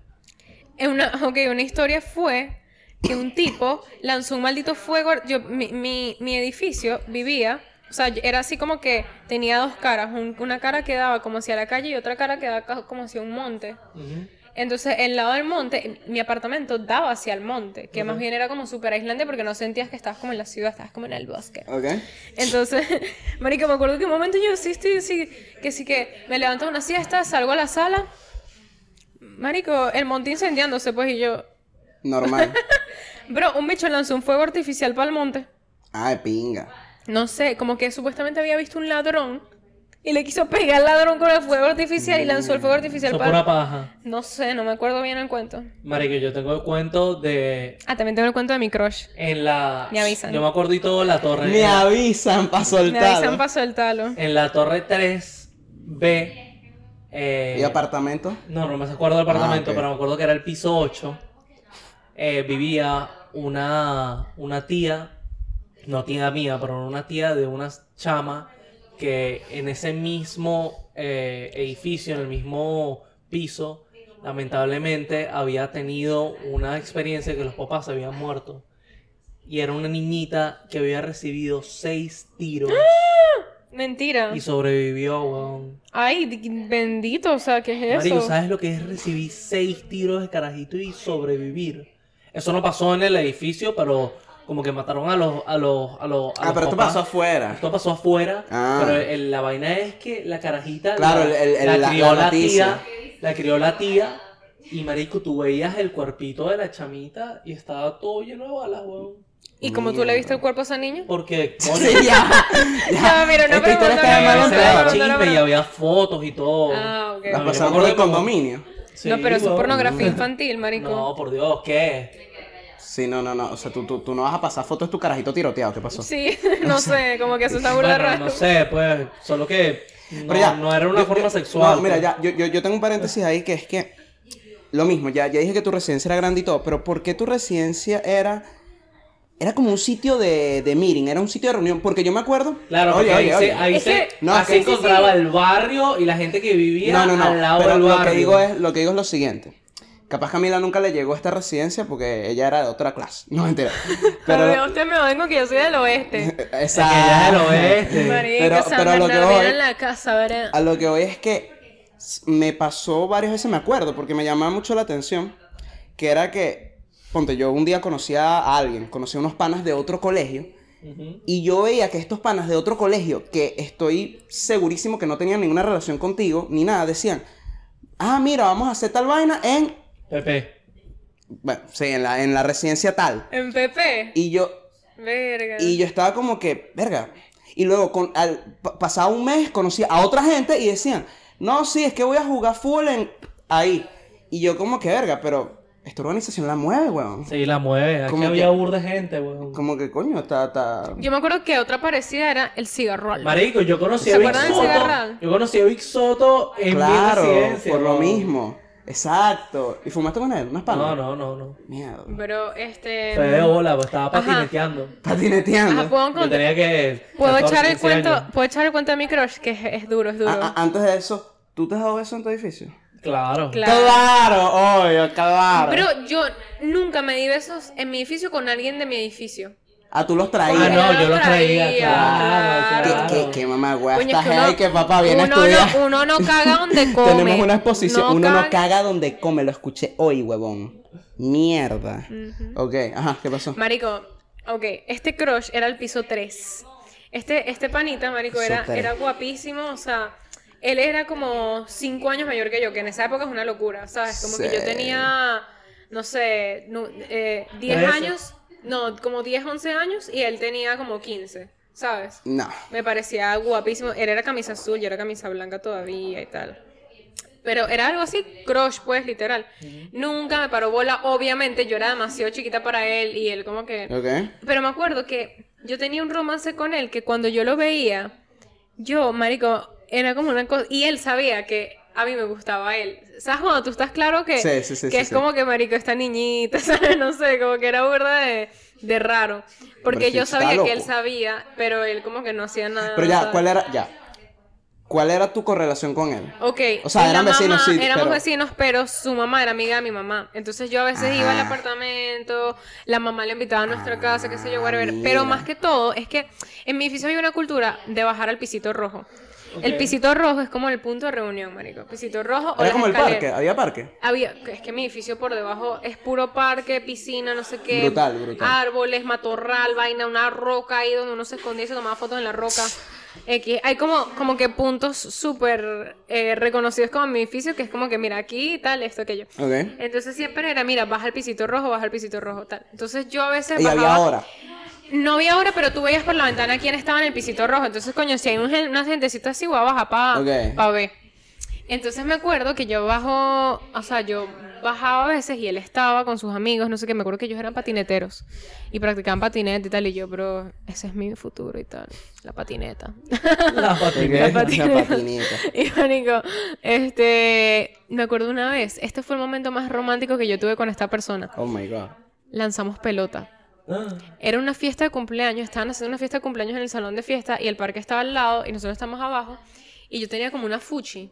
A: Una, ok, una historia fue que un tipo lanzó un maldito fuego. Yo, mi, mi, mi edificio vivía, o sea, era así como que tenía dos caras. un- una cara que daba como hacia la calle y otra cara que daba como hacia un monte.
C: Ujú.
A: Entonces, el lado del monte, mi apartamento daba hacia el monte, que más bien era como súper aislante porque no sentías que estabas como en la ciudad, estabas como en el bosque.
B: Ok.
A: Entonces, marica, me acuerdo que un momento yo sí estoy así, que sí que me levanto una siesta, salgo a la sala, marico, el monte incendiándose, pues, y yo,
B: Normal.
A: Bro, un bicho lanzó un fuego artificial para el monte.
B: Ah, de pinga.
A: No sé, como que supuestamente había visto un ladrón y le quiso pegar al ladrón con el fuego artificial y lanzó el fuego artificial
C: Eso
A: para...
C: pura paja.
A: No sé, no me acuerdo bien el cuento.
C: Marico, yo tengo el cuento de.
A: Ah, también tengo el cuento de mi crush.
C: En la.
A: Me avisan.
C: Yo me acuerdo y todo la torre.
B: Me avisan para
A: Me
B: soltar.
A: avisan para soltarlo.
C: En la torre 3B. Eh,
B: ¿Y apartamento?
C: No, no me acuerdo del apartamento,
B: Ah, ok.
C: pero me acuerdo que era el piso 8. Eh, vivía una, una tía, no tía mía, pero una tía de una chama que en ese mismo eh, edificio, en el mismo piso, lamentablemente había tenido una experiencia que los papás habían muerto. Y era una niñita que había recibido seis tiros
A: Mentira.
C: y sobrevivió, weón.
A: Ay, di- bendito, o sea, ¿qué es eso?
C: Marico, ¿sabes lo que es recibir seis tiros de carajito y sobrevivir? Eso no pasó en el edificio, pero como que mataron a los a los a los, a
B: Ah,
C: los
B: pero esto
C: papás.
B: pasó afuera.
C: Esto pasó afuera,
B: Ah.
C: pero el- la vaina es que la carajita
B: Claro,
C: la,
B: el- el-
C: la
B: la-
C: crió
B: la
C: tía, la crió la tía y marico, tú veías el cuerpito de la chamita y estaba todo lleno de balas, weón.
A: ¿Y como tú le viste el cuerpo a esa niña?
C: Porque coño,
B: Sí, ya.
A: Ya, mira, no
B: Esta historia está de
A: no
B: mal
A: no no
C: chisme y había fotos y todo.
A: Ah, ok.
B: La
C: No, yo me
B: pasaron por el condominio.
C: Sí,
A: no, pero eso es pornografía infantil, marico.
C: No, por Dios, ¿qué?
B: Sí, no, no, no. O sea, tú, tú, tú no vas a pasar fotos de tu carajito tiroteado. ¿Qué pasó?
A: Sí, no sé, como que eso está burda
C: Bueno,
A: raro.
C: no sé, pues, solo que no,
B: Pero ya,
C: no era una
B: yo-
C: forma
B: yo-
C: sexual.
B: No, mira,
C: pues.
B: ya, yo, yo, yo tengo un paréntesis ahí que es que lo mismo, ya, ya dije que tu residencia era grande y todo, pero ¿por qué tu residencia era era como un sitio de, de meeting, era un sitio de reunión? Porque yo me acuerdo.
C: Claro,
B: oye,
C: porque
B: oye,
C: ahí,
B: oye.
C: se, ahí
A: Es
C: se,
A: que-
B: No,
C: así
B: que- sí, sí,
C: encontraba
A: sí.
C: el barrio y la gente que vivía
B: No, no, no.
C: al lado
B: pero
C: del
B: lo
C: barrio.
B: que digo es, lo que digo es lo siguiente. Capaz Camila nunca le llegó a esta residencia porque ella era de otra clase. No mentira.
A: Pero
B: Pero
A: usted me vengo que yo soy del oeste.
C: Es que ella es
B: Exacto.
C: del oeste.
A: Marico,
B: Pero-
A: San
B: pero lo que
A: Bernardino
B: voy-
A: en la casa, ¿verdad?
B: A lo que voy es que me pasó varias veces, me acuerdo, porque me llamaba mucho la atención, que era que, ponte, yo un día conocí a alguien, conocí a unos panas de otro colegio, y yo veía que estos panas de otro colegio, que estoy segurísimo que no tenían ninguna relación contigo, ni nada, decían, ah, mira, vamos a hacer tal vaina en,
C: Pepe.
B: bueno, sí, en la, en la residencia tal.
A: En PP.
B: Y yo,
A: Verga.
B: y yo estaba como que, verga. Y luego, con, al, pa- pasado un mes, conocí a otra gente y decían, no, sí, es que voy a jugar full en ahí. Y yo como que, verga, pero esta organización la mueve, weón.
C: Sí, la mueve. Aquí
B: Como
C: había
B: que-
C: burda de gente, weón.
B: Como que, coño, está, está...
A: Yo me acuerdo que otra parecida era el cigarrol.
C: Marico, yo conocí
A: ¿Se
C: a Vic
A: del
C: Soto.
A: cigarral?
C: Yo conocí a Vic Soto en mi
B: Claro,
C: residencia.
B: por lo
C: weón.
B: mismo. Exacto. ¿Y fumaste con él? ¿Unas panas?
C: No, no, no, no.
B: Mierda.
A: Pero este.
C: Fue de bola, pues estaba
A: Ajá.
C: patineteando.
B: Patineteando.
A: Ajá, ¿puedo,
C: Yo
A: contar-
C: tenía que.
A: ¿puedo
C: 14,
A: echar el
C: 15
A: cuento,
C: años.
A: puedo echar el cuento de mi crush, que es, es duro, es duro.
B: A- a- antes de eso, ¿tú te has dado beso en tu edificio?
C: Claro.
A: Claro.
B: Claro, obvio, claro.
A: Pero yo nunca me di besos en mi edificio con alguien de mi edificio.
B: Ah, tú los
C: Ah,
B: traías.
A: Porque
C: no,
A: yo
C: yo
A: lo
C: los traía,
A: traía,
C: claro,
A: claro.
B: ¿Qué, qué, qué mamá, güey? Estás
A: es que uno-
B: ahí que papá viene a
A: uno
B: estudiar.
A: No, uno no caga donde come.
B: Tenemos una exposición.
A: No
B: Uno no
A: caga-
B: donde come. Lo escuché hoy, huevón. Mierda. Ok, ajá, ¿qué pasó?
A: Marico, ok, este crush era el piso 3. Este, este panita, marico,
B: Piso
A: era, era guapísimo, o sea, él era como 5 años mayor que yo, que en esa época es una locura, ¿sabes? Como que yo tenía, no sé, no, eh, 10
C: Trece.
A: años, no, como 10, 11 años y él tenía como 15, ¿sabes?
B: No.
A: Me parecía guapísimo. Él era camisa azul, yo era camisa blanca todavía y tal. Pero era algo así, crush, pues, literal. Nunca me paró bola. Obviamente, yo era demasiado chiquita para él y él como que...
B: Ok.
A: Pero me acuerdo que yo tenía un romance con él que cuando yo lo veía, yo, marico, era como una cosa... Y él sabía que a mí me gustaba él. ¿Sabes cuando tú estás claro que,
B: Sí, sí, sí,
A: que es como que, marico, esta niñita, ¿sabes? No sé, como que era burda de, de raro. Porque
B: Pero
A: yo sabía que él sabía, pero él como que no hacía nada.
B: Pero ya. ¿cuál era? Ya. ¿Cuál era tu correlación con él?
A: Ok.
B: O sea, eran vecinos,
A: mamá-
B: sí,
A: Éramos
B: pero-
A: vecinos, pero su mamá era amiga de mi mamá. Entonces yo a veces iba al apartamento, la mamá le invitaba a nuestra casa, qué sé yo, whatever.
B: mira.
A: Pero más que todo, es que en mi edificio hay una cultura de bajar al pisito rojo. El pisito rojo es como el punto de reunión, marico. Pisito rojo o
B: Era como el parque, había parque.
A: Había, es que mi edificio por debajo es puro parque, piscina, no sé qué.
B: Brutal, brutal.
A: Árboles, matorral, vaina, una roca ahí donde uno se escondía y se tomaba fotos en la roca. X. Hay como, como que puntos súper eh, reconocidos como mi edificio, que es como que, mira, aquí tal, esto, aquello.
B: Ok.
A: Entonces siempre era, mira, baja el pisito rojo, baja el pisito rojo, tal. Entonces yo a veces
B: Y había hora.
A: No había hora, pero tú veías por la ventana quién estaba en el pisito rojo. Entonces, coño, si hay un una gentecita así, voy a bajar para
B: Ok.
A: ver. Entonces me acuerdo que yo bajo, o sea, yo bajaba a veces y él estaba con sus amigos, no sé qué, me acuerdo que ellos eran patineteros y practicaban patinete y tal, y yo, pero ese es mi futuro y tal, la patineta.
C: La
B: Ok,
C: patineta.
B: La patineta.
A: Y pánico, este, me acuerdo una vez, este fue el momento más romántico que yo tuve con esta persona.
B: Oh my god.
A: Lanzamos pelota. Era una fiesta de cumpleaños, estaban haciendo una fiesta de cumpleaños en el salón de fiesta y el parque estaba al lado y nosotros estamos abajo y yo tenía como una fuchi.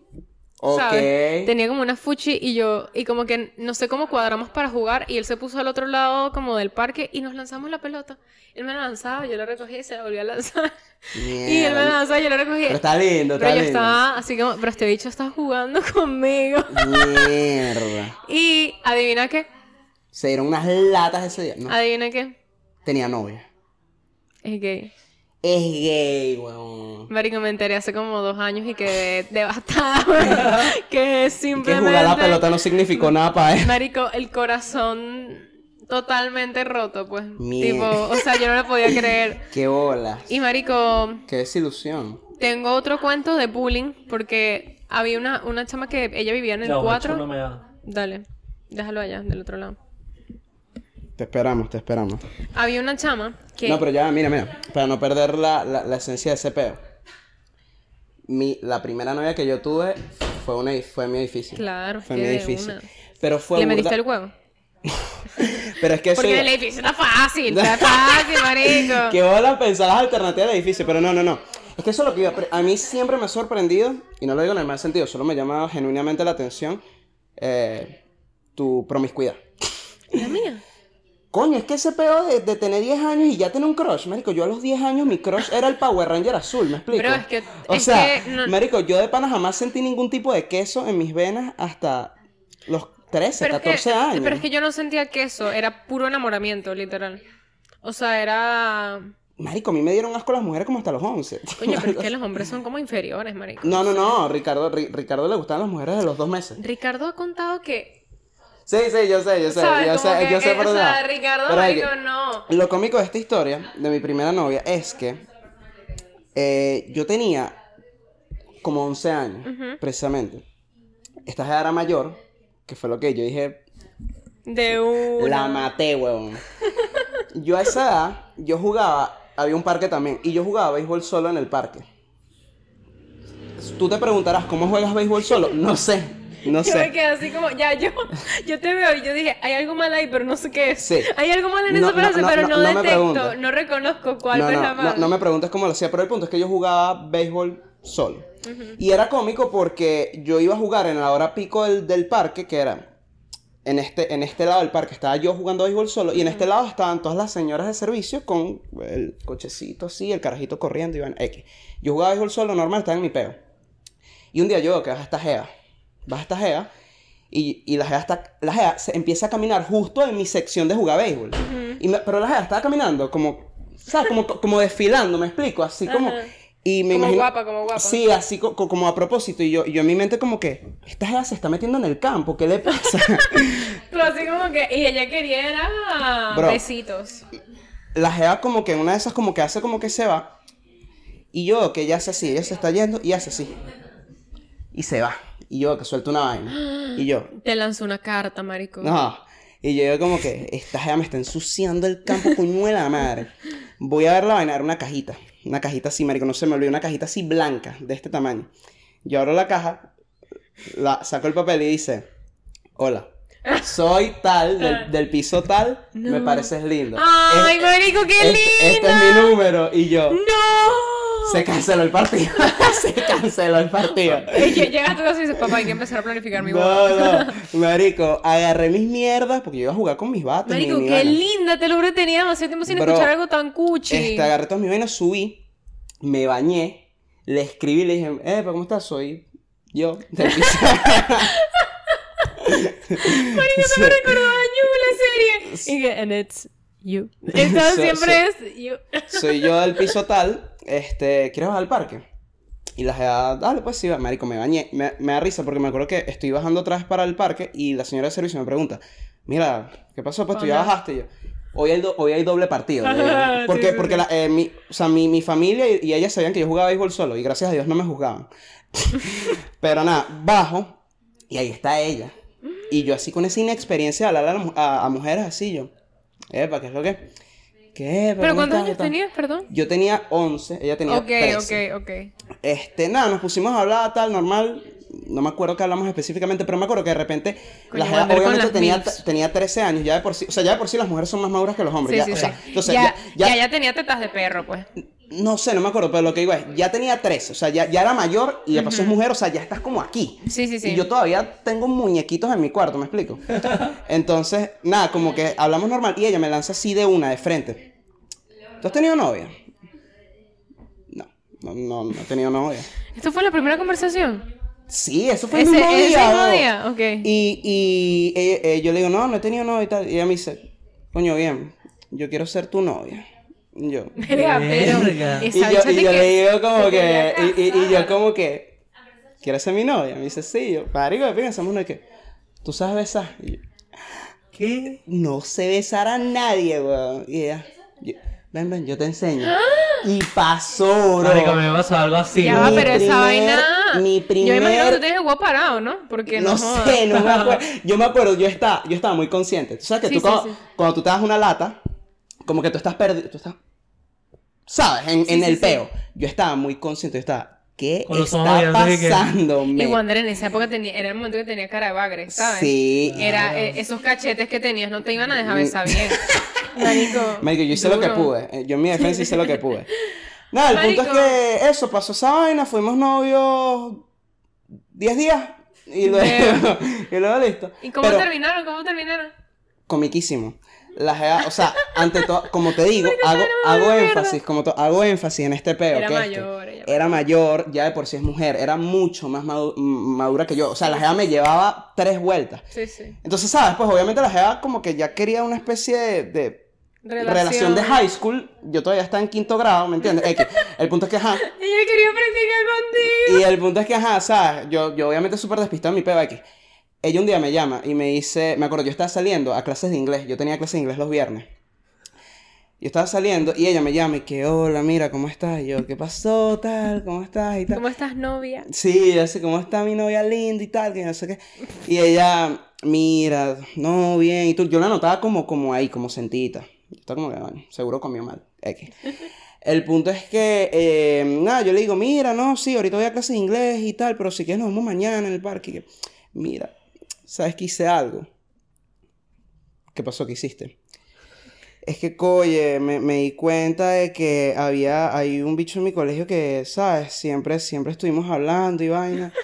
A: ¿sabes? Tenía como una fuchi y yo, y como que no sé cómo cuadramos para jugar y él se puso al otro lado como del parque y nos lanzamos la pelota. Él me la lanzaba, yo la recogía y se la volvía a lanzar. Y él me la lanzaba y yo la recogía.
B: Pero está lindo, está
A: Pero yo
B: lindo.
A: estaba así como, pero este bicho está jugando conmigo.
B: Mierda.
A: Y adivina qué,
B: Se dieron unas latas ese día. No,
A: adivina qué,
B: tenía novia.
A: es gay.
B: Es gay, weón.
A: Marico, me enteré hace como dos años y quedé devastada, weón. que
B: Que
A: simplemente...
B: jugar la pelota no significó nada para él.
A: Marico, el corazón totalmente roto, pues.
B: Mierda.
A: Tipo, o sea, yo no lo podía creer.
B: Qué bola.
A: Y marico,
B: Qué desilusión.
A: tengo otro cuento de bullying porque había una, una chama que ella vivía en el
C: ya, un
A: 4.
C: macho no me da.
A: Dale, déjalo allá, del otro lado.
B: Te esperamos, te esperamos.
A: Había una chama que...
B: No, pero ya, mira, mira. Para no perder la, la, la esencia de ese peo. Mi, la primera novia que yo tuve fue, una, fue mi edificio.
A: Claro,
B: Fue
A: que
B: mi edificio.
A: una.
B: Pero fue
A: ¿Le
B: burda-
A: metiste el huevo?
B: Pero es que eso...
A: Porque el edificio está fácil, está fácil, marico.
B: que bola pensar las alternativas del edificio, pero no, no, no. Es que eso es lo que iba. A mí siempre me ha sorprendido, y no lo digo en el mal sentido, solo me llama genuinamente la atención eh, tu promiscuidad.
A: La mía.
B: Coño, es que ese peo de, de tener 10 años y ya tener un crush, marico, yo a los 10 años mi crush era el Power Ranger azul, ¿me explico?
A: Pero es que-
B: O
A: es
B: sea,
A: que no-
B: marico, yo de pana jamás sentí ningún tipo de queso en mis venas hasta los 13,
A: Pero es,
B: 14
A: que,
B: años.
A: pero es que yo no sentía que eso era puro enamoramiento, literal. O sea, era...
B: Marico, a mí me dieron asco las mujeres como hasta los 11.
A: Coño, pero es que los hombres son como inferiores, marico.
B: No, no, no, Ricardo, Ri- Ricardo le gustaban las mujeres de los dos meses.
A: Ricardo ha contado que...
B: Sí, sí, yo sé, yo sé,
A: ¿sabes?
B: yo
A: Como
B: sé,
A: que,
B: yo sé
A: eh,
B: por
A: O
B: dónde
A: sea,
B: va.
A: Ricardo,
B: Pero
A: marico, no.
B: Lo cómico de esta historia, de mi primera novia, es que eh, yo tenía como 11 años, precisamente. Esta jeva era mayor, que fue lo que yo dije,
A: De una...
B: la maté, huevón. Yo a esa edad, yo jugaba, había un parque también, y yo jugaba béisbol solo en el parque. Tú te preguntarás, ¿cómo juegas béisbol solo? No sé, no
A: Yo me
B: sé.
A: quedé así como, ya, yo, yo te veo y yo dije, hay algo mal ahí, pero no sé qué es.
B: Sí.
A: Hay algo mal en
B: No,
A: esa frase,
B: no, no,
A: pero
B: no, me
A: detecto, no reconozco cuál
B: no,
A: la
B: no,
A: mal.
B: no me preguntes cómo lo hacía, pero el punto es que yo jugaba béisbol solo. Y era cómico porque yo iba a jugar en la hora pico del, del parque, que era en este, en este lado del parque, estaba yo jugando béisbol solo, y en este lado estaban todas las señoras de servicio con el cochecito así, el carajito corriendo, y van X. Yo jugaba béisbol solo normal, estaba en mi peo. Y un día yo que baja esta gea, baja esta gea, y, y la gea, está, la se empieza a caminar justo en mi sección de jugar béisbol. y me- pero la gea estaba caminando como, ¿sabes? Como, como desfilando, me explico, así como... Y me
A: Como
B: imagino,
A: guapa, como guapa.
B: Sí, así co- co- como a propósito. Y yo, y yo en mi mente como que, esta gea se está metiendo en el campo, ¿qué le pasa?
A: Pero así como que, y ella quería era
B: Bro.
A: besitos.
B: la gea como que una de esas como que hace como que se va. Y yo que ella hace así, ella se está yendo y hace así. Y se va. Y yo que suelto una vaina. Y yo,
A: Te lanzó una carta, marico.
B: no. Y yo como que, esta gea me está ensuciando el campo coño de la madre. Voy a ver la vaina, era una cajita. Una cajita así, marico, no se me olvidó, una cajita así blanca, de este tamaño. Yo abro la caja, la, saco el papel y dice, hola, soy tal, del, del piso tal, me pareces lindo.
A: Ay,
B: Es-
A: marico, qué lindo.
B: este es mi número. Y yo,
A: ¡No!
B: se canceló el partido. se canceló el partido.
A: Y llegas a tu casa y dices, papá, hay que empezar a planificar mi boda.
B: No, no, marico, agarré mis mierdas porque yo iba a jugar con mis bates.
A: Marico,
B: mi- mi
A: qué
B: vaina.
A: linda, te lo juro, tenía demasiado tiempo sin
B: Bro,
A: escuchar algo tan cuchi.
B: Este, agarré todas mis vainas, subí, me bañé, le escribí, le dije, eh, ¿cómo estás? Soy yo, del piso.
A: Marico, se me recordó a You, la serie. Y que, and it's you. Entonces
B: So-
A: siempre
B: so-
A: es you.
B: Soy yo del piso tal. Este, ¿quieres bajar al parque? Y la jeva, dale, pues sí, va". marico, me bañé. Me, me da risa porque me acuerdo que estoy bajando atrás para el parque y la señora de servicio me pregunta, mira, ¿qué pasó? Pues tú ya bajaste. Y yo, hoy hay, do- hoy hay doble partido. Porque
A: sí, sí,
B: porque
A: sí.
B: La, eh, mi, o sea, mi, mi familia y, y ellas sabían que yo jugaba béisbol solo y gracias a Dios no me juzgaban. Pero nada, bajo y ahí está ella. Y yo así con esa inexperiencia de hablar a, a- a mujeres así yo. Epa, ¿qué es lo que? ¿Qué?
A: ¿Pero
B: ¿Cómo
A: cuántos años tenías, perdón?
B: Yo tenía 11, ella tenía
A: Ok,
B: 13.
A: ok, ok.
B: Este, nada, nos pusimos a hablar tal, normal. No me acuerdo qué hablamos específicamente, pero me acuerdo que de repente
A: Coño,
B: la jeva obviamente
A: las
B: tenía, tenía 13 años, ya de por sí, o sea, ya de por sí las mujeres son más maduras que los hombres.
A: Sí,
B: ya,
A: sí,
B: o sea,
A: sí.
B: entonces,
A: ya,
B: ya, ya-
A: tenía tetas de perro, pues.
B: no sé, no me acuerdo, pero lo que digo es, ya tenía 13, o sea, ya, ya era mayor y de paso es mujer, o sea, ya estás como aquí.
A: Sí, sí, sí.
B: Y yo todavía tengo muñequitos en mi cuarto, ¿me explico? Entonces, nada, como que hablamos normal y ella me lanza así de una, de frente. ¿Tú has tenido novia? No, no, no, no he tenido novia.
A: ¿Esto fue la primera conversación?
B: Sí, eso fue el
A: Ese,
B: mismo
A: ese
B: día.
A: mismo
B: bro.
A: día, ok.
B: Y, y eh, eh, yo le digo, no, no he tenido novia y tal. Y ella me dice, coño, bien, yo quiero ser tu novia. Y yo,
A: Verga, pero
C: Verga.
B: y yo, y le digo como que, y, y- y yo como que, ¿quieres ser mi novia? Me dice, sí, yo, pinga, somos una que, ¿tú sabes besar? Y yo,
C: ¿Qué?
B: no sé besar a nadie, weón. Y ella, yo, ven, ven, yo te enseño. Y pasó, bro.
C: Marico, me pasó algo así.
A: Ya va, pero esa
B: primer- mi
A: Yo me imagino que
B: primer-
A: tú tienes el huevo parado, ¿no? Porque no,
B: No sé, no me acuerdo. Yo me acuerdo, yo estaba, yo estaba muy consciente. Tú sabes que
A: Sí,
B: tú
A: sí,
B: cuando,
A: sí.
B: cuando tú te das una lata, como que tú estás perdido, tú estás, ¿sabes? En,
A: Sí,
B: en
A: sí,
B: el
A: sí.
B: peo. Yo estaba muy consciente, yo estaba, ¿qué
C: Con
B: está
C: de que-
B: pasando?
A: Y Wander en esa época tenía, era el momento que tenía cara de bagre, ¿sabes?
B: Sí.
A: Era eh, esos cachetes que tenías, no te iban a dejar besar bien. Marico.
B: Marico, yo hice lo que
A: duro.
B: pude. Eh, Yo en mi defensa hice lo que pude. Nada, el punto es
A: Marico.
B: que eso, pasó esa vaina, fuimos novios 10 días y luego, y luego listo.
A: ¿Y cómo
B: Pero-
A: terminaron? ¿Cómo terminaron?
B: comiquísimo. La jeva- o sea, ante todo, como te digo, hago, hago énfasis, como to- hago énfasis en este peo.
A: Era
B: que
A: mayor, ella
B: Era mayor, ya de por sí es mujer, era mucho más madu- madura que yo. O sea, la jeva me llevaba tres vueltas.
A: Sí, sí.
B: Entonces, ¿sabes? Pues obviamente la jeva como que ya quería una especie de, de relación. de high school. Yo todavía estaba en quinto grado, ¿me entiendes? X. El punto es que, ajá.
A: Ella quería practicar contigo.
B: Y el punto es que, ajá, ¿sabes? Yo, yo obviamente súper despistado en mi peo X. Ella un día me llama y me dice, me acuerdo, yo estaba saliendo a clases de inglés, yo tenía clases de inglés los viernes. Yo estaba saliendo y ella me llama y que, hola, mira, ¿cómo estás? Y yo, ¿qué pasó? Tal, ¿cómo estás? Y tal.
A: ¿Cómo estás, novia?
B: Sí, yo sé, ¿cómo está mi novia linda y tal? Que no sé qué. Y ella, mira, no, bien. Y tú, yo la notaba como, como ahí, como sentita. Estaba como que, bueno, seguro comió mal. X. El punto es que, eh, nada, yo le digo, mira, no, sí, ahorita voy a clase de inglés y tal, pero si quieres nos vemos mañana en el parque. Que, mira, ¿sabes que hice algo? ¿Qué pasó? ¿Qué hiciste? Es que, coye, me, me di cuenta de que había, hay un bicho en mi colegio que, ¿sabes? Siempre, siempre estuvimos hablando y vaina.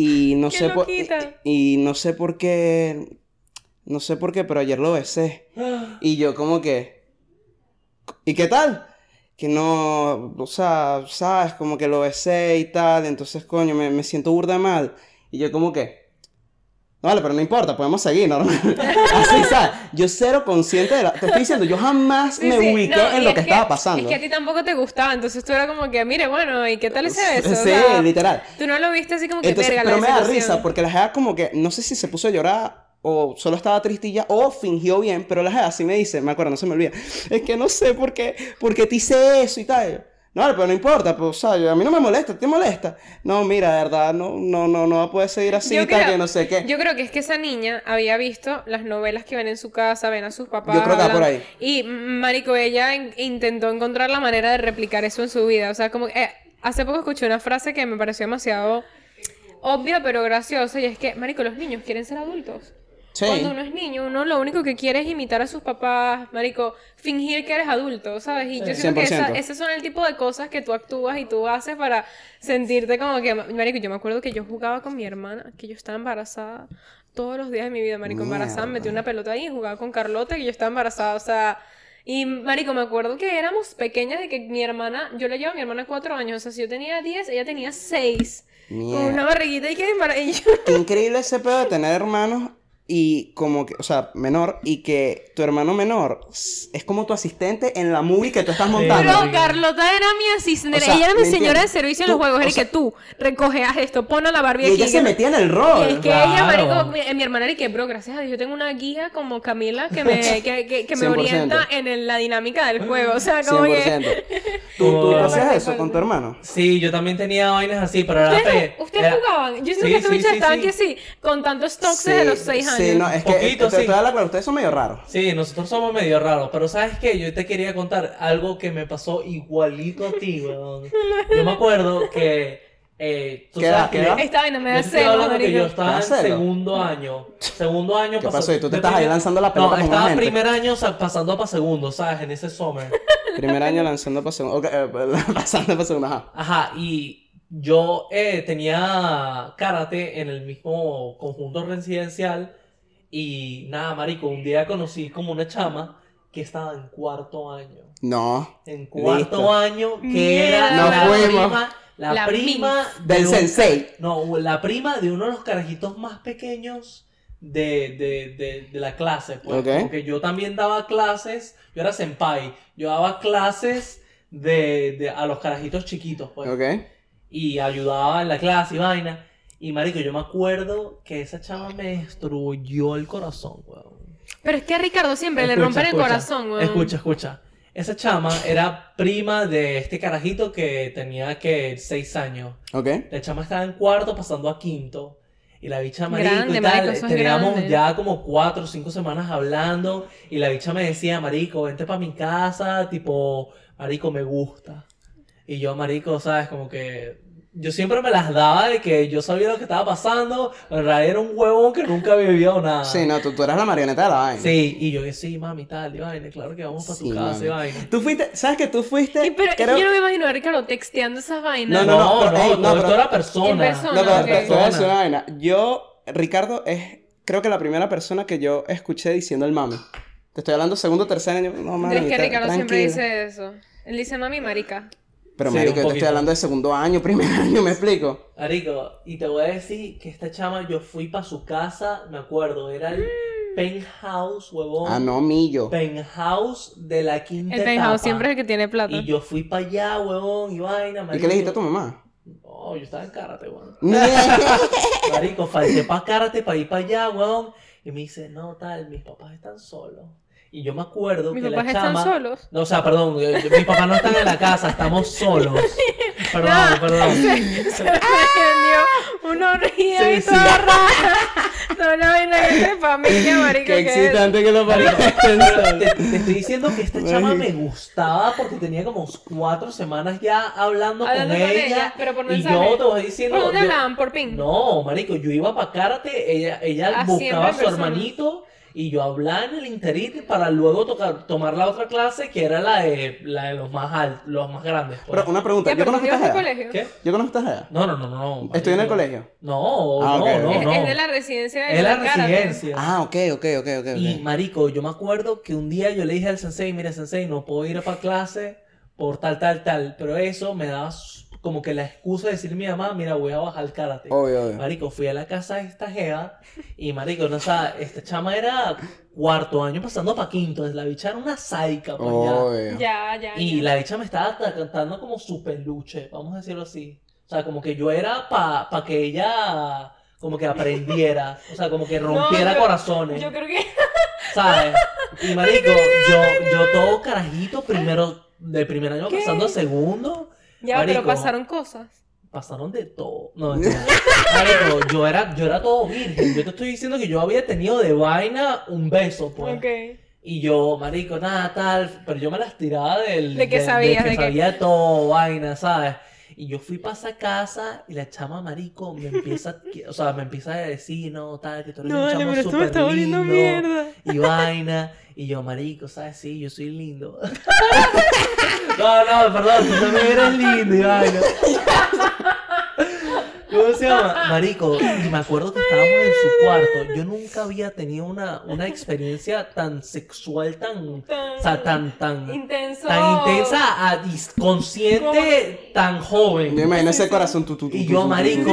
B: Y no sé por, y, y no sé por qué, no sé por qué, pero ayer lo besé. Y yo como que, ¿y qué tal? Que no, o sea, sabes, como que lo besé y tal, entonces, coño, me, me siento burda mal. Y yo como que, no vale, pero no importa, podemos seguir, normal. Así, ¿sabes? Yo cero consciente de la... Te estoy diciendo, yo jamás
A: Sí,
B: me
A: sí,
B: ubiqué
A: no,
B: en lo
A: es
B: que, estaba pasando.
A: Es que a ti tampoco te gustaba, entonces tú era como que, mire, bueno, ¿y qué tal ese beso? O
B: Sí,
A: sea,
B: literal.
A: Tú no lo viste así como que
B: Entonces,
A: verga la
B: pero me da risa porque la jeva como que, no sé si se puso a llorar o solo estaba tristilla o fingió bien, pero la jeva así me dice, me acuerdo, no se me olvida, es que no sé por qué, porque te hice eso y tal. No, pero no importa, pues, o sea, yo- a mí no me molesta, ¿te molesta? No, mira, de verdad, no, no, no, no va a poder seguir así y tal, que no sé qué.
A: yo creo que es que esa niña había visto las novelas que ven en su casa, ven a sus papás.
B: Yo creo que por ahí.
A: Y, marico, ella in- intentó encontrar la manera de replicar eso en su vida. O sea, como eh, hace poco escuché una frase que me pareció demasiado obvia, pero graciosa, y es que, marico, los niños quieren ser adultos.
B: Sí.
A: Cuando uno es niño, uno lo único que quiere es imitar a sus papás, marico, fingir que eres adulto, ¿sabes? Y yo siento que esa-
B: 100%.
A: esos son el tipo de cosas que tú actúas y tú haces para sentirte como que, marico, yo me acuerdo que yo jugaba con mi hermana, que yo estaba embarazada todos los días de mi vida, marico, embarazada, metí una pelota ahí y jugaba con Carlota, que yo estaba embarazada, o sea... Y, marico, me acuerdo que éramos pequeñas de que mi hermana, yo le llevo a mi hermana cuatro años, o sea, si yo tenía diez, ella tenía seis, con
B: Mierda.
A: una barriguita y que embara- y yo-
B: Qué increíble ese pedo de tener hermanos y como que, o sea, menor, y que tu hermano menor es como tu asistente en la movie que tú estás montando.
A: Pero Carlota era mi asistente,
B: O sea,
A: ella era mi
B: ¿me
A: señora de
B: entiendes?
A: servicio en
B: Tú-
A: los juegos, era que tú recogeas esto, pon a la Barbie
B: y
A: aquí.
B: ella
A: que
B: se metía en el
A: Es
B: rol.
A: que ella,
C: Claro.
A: marico, mi, mi hermana era y que, bro, gracias a Dios, yo tengo una guía como Camila que me, que, que, que me
B: 100%.
A: orienta en el- la dinámica del juego. O sea, como
B: 100%.
A: que...
B: ¿Tú, tú hacías eso con tu hermano?
C: Sí, yo también tenía vainas así, pero era
A: ¿Ustedes, ustedes
C: era-
A: jugaban? Yo siento
C: Sí,
A: que
C: sí, sí,
A: estaban
C: sí.
A: que sí, con tantos stocks desde los 6 años.
B: Sí, no, es que
C: Poquito,
B: te, te
C: sí.
B: voy a dar claro, ustedes son medio raros.
C: Sí, nosotros somos medio raros, pero ¿sabes qué? Yo te quería contar algo que me pasó igualito a ti, weón. Yo me acuerdo que... Eh, tú
B: ¿Qué
C: sabes
B: edad,
C: que
B: edad?
A: Esta vaina me da
C: estoy hablando que yo estaba
B: ¿Te
C: en segundo año. Segundo año
B: ¿Qué
C: pasó-
B: pasó? Y tú te estás ahí lanzando la pelota
C: No,
B: con
C: estaba
B: gente.
C: primer año o sea, pasando para segundo, ¿sabes? En ese summer.
B: Primer año lanzando para segundo. ok, eh, pasando para segundo, ajá.
C: Ajá, y yo eh, tenía karate en el mismo conjunto residencial y nada, marico, un día conocí como una chama que estaba en cuarto año.
B: No.
C: En cuarto
B: Listo.
C: año, que era
B: Nos
C: la
B: fuimos.
C: prima, la,
A: La
C: prima
B: Del
C: un-
B: sensei.
C: No, la prima de uno de los carajitos más pequeños de, de, de, de la clase. Pues,
B: Ok.
C: Porque yo también daba clases, yo era senpai, yo daba clases de, de, a los carajitos chiquitos, pues.
B: Ok.
C: Y ayudaba en la clase y vaina. Y marico, yo me acuerdo que esa chama me destruyó el corazón, weón.
A: Pero es que a Ricardo siempre le
C: Escucha,
A: rompen el corazón, weón.
C: Escucha, escucha. Esa chama era prima de este carajito que tenía que seis años.
B: Ok.
C: La chama estaba en cuarto pasando a quinto. Y la bicha marico
A: Grande,
C: y tal.
A: marico,
C: teníamos
A: grande.
C: ya como cuatro o cinco semanas hablando. Y la bicha me decía, marico, vente para mi casa. Tipo, marico, me gusta. Y yo, marico, sabes, como que... Yo siempre me las daba de que yo sabía lo que estaba pasando. En realidad era un huevón que nunca había vivido nada.
B: Sí, no, tú, tú eras la marioneta de la vaina.
C: Sí, y yo que sí, mami, tal, y vaina, claro que vamos para tu
B: Sí,
C: casa
B: mami.
C: y vaina.
B: Tú fuiste, ¿sabes que tú fuiste?
A: Sí, pero es que
B: creo-
A: yo no me imagino a Ricardo texteando esas vainas.
B: No, no,
C: No, no,
B: pero, ey, no,
C: todo
B: pero-
C: esto era persona.
A: En persona.
B: No, pero
A: ok.
B: te- te voy a decir
C: Persona.
B: una vaina. Yo, Ricardo, es creo que la primera persona que yo escuché diciendo el mami. Te estoy hablando segundo, tercer año. No, mami,
A: es que
B: tra-
A: Ricardo siempre
B: tranquila.
A: dice eso. Él dice mami marica.
B: Pero,
C: Sí,
B: marico, yo te estoy hablando de segundo año, primer año, ¿me explico?
C: Marico, y te voy a decir que esta chama, yo fui para su casa, me acuerdo, era el penthouse, huevón.
B: Ah, no, millo.
C: Penthouse de la quinta
A: El penthouse
C: etapa.
A: siempre es el que tiene plata.
C: Y yo fui para allá, huevón, y vaina,
B: ¿Y
C: marico.
B: qué le dijiste a tu mamá?
C: No, yo estaba en karate, huevón.
B: No.
C: Marico, falté para karate para ir para allá, huevón. Y me dice, no, tal, mis papás están solos. Y yo me acuerdo
A: Mis
C: que
A: papás
C: la
A: están
C: chama...
A: solos.
C: No, o sea, perdón, eh, mis papás no están en la casa, estamos solos. Perdón, perdón.
A: Se me prendió una orgía
C: Sí,
A: y
C: sí.
A: toda rara. No, una vaina que de familia, marico.
B: Qué
A: que
B: excitante que lo
C: Marico,
B: parió.
C: te, te estoy diciendo que esta chama me gustaba porque tenía como cuatro semanas ya hablando,
A: Hablando
C: con,
A: con
C: ella,
A: ella, pero por
C: y yo te voy diciendo
A: ¿Por hablaban? ¿Por ping?
C: no marico yo iba para karate ella ella
A: Ah,
C: buscaba a su
A: persona.
C: hermanito y yo hablaba en el interín para luego tocar, tomar la otra clase que era la de la de los más altos los más grandes pues.
B: Pero una pregunta,
A: Ya,
B: ¿yo conozco
A: ¿tú
B: a
A: ibas
B: esta
A: colegio?
C: ¿qué?
B: ¿Yo conozco a esta
C: no no no no
B: ¿Estoy en el colegio?
C: no
B: Ah,
C: no
B: ok,
C: no.
A: Es,
C: no
A: es de la residencia de
C: es la
A: karate.
C: residencia
B: Ah, ok, ok, ok, ok. ok.
C: Y marico, yo me acuerdo que un día yo le dije al sensei, mira sensei, no puedo ir para clase por tal, tal, tal. Pero eso me daba s- como que la excusa de decirle a mi mamá, mira, voy a bajar el karate.
B: Obvio, obvio.
C: Marico, fui a la casa de esta jeva y marico, no o sea, esta chama era cuarto año pasando para quinto, la bicha era una saica ya.
B: Obvio.
A: Ya, ya.
C: Y
A: ya.
C: la bicha me estaba ta- cantando como su peluche, vamos a decirlo así. O sea, como que yo era para pa que ella como que aprendiera, o sea, como que rompiera corazones.
A: Yo creo que.
C: ¿Sabes? Y marico, yo, yo todo carajito, primero, de primer año
A: ¿Qué?
C: pasando a segundo,
A: Ya, pero
C: Marico.
A: pasaron cosas.
C: pasaron de todo. No, marico, yo era, yo era todo virgen. Yo te estoy diciendo que yo había tenido de vaina un beso, pues.
A: Ok.
C: Y yo, marico, nada, tal, pero yo me las tiraba del...
A: De que sabías,
C: que
A: de que-
C: sabía todo, vaina, ¿sabes? Y yo fui para esa casa y la chama, marico, me empieza, a- o sea, me empieza a decir, no, tal, que tú eres
A: No,
C: un chamo
A: está
C: súper
A: volviendo
C: lindo
A: mierda.
C: y vaina. Y yo, marico, ¿sabes? Sí, yo soy lindo. no, no, perdón, tú también eres lindo y vaina. ¿Cómo se llama? Marico, y me acuerdo que estábamos en su cuarto. Yo nunca había tenido una, una experiencia tan sexual, tan, o sea, tan, tan,
A: Intenso.
C: tan intensa, a- consciente, tan joven.
B: Yo imagino ese corazón tu, tu, tu,
C: Y yo, marico.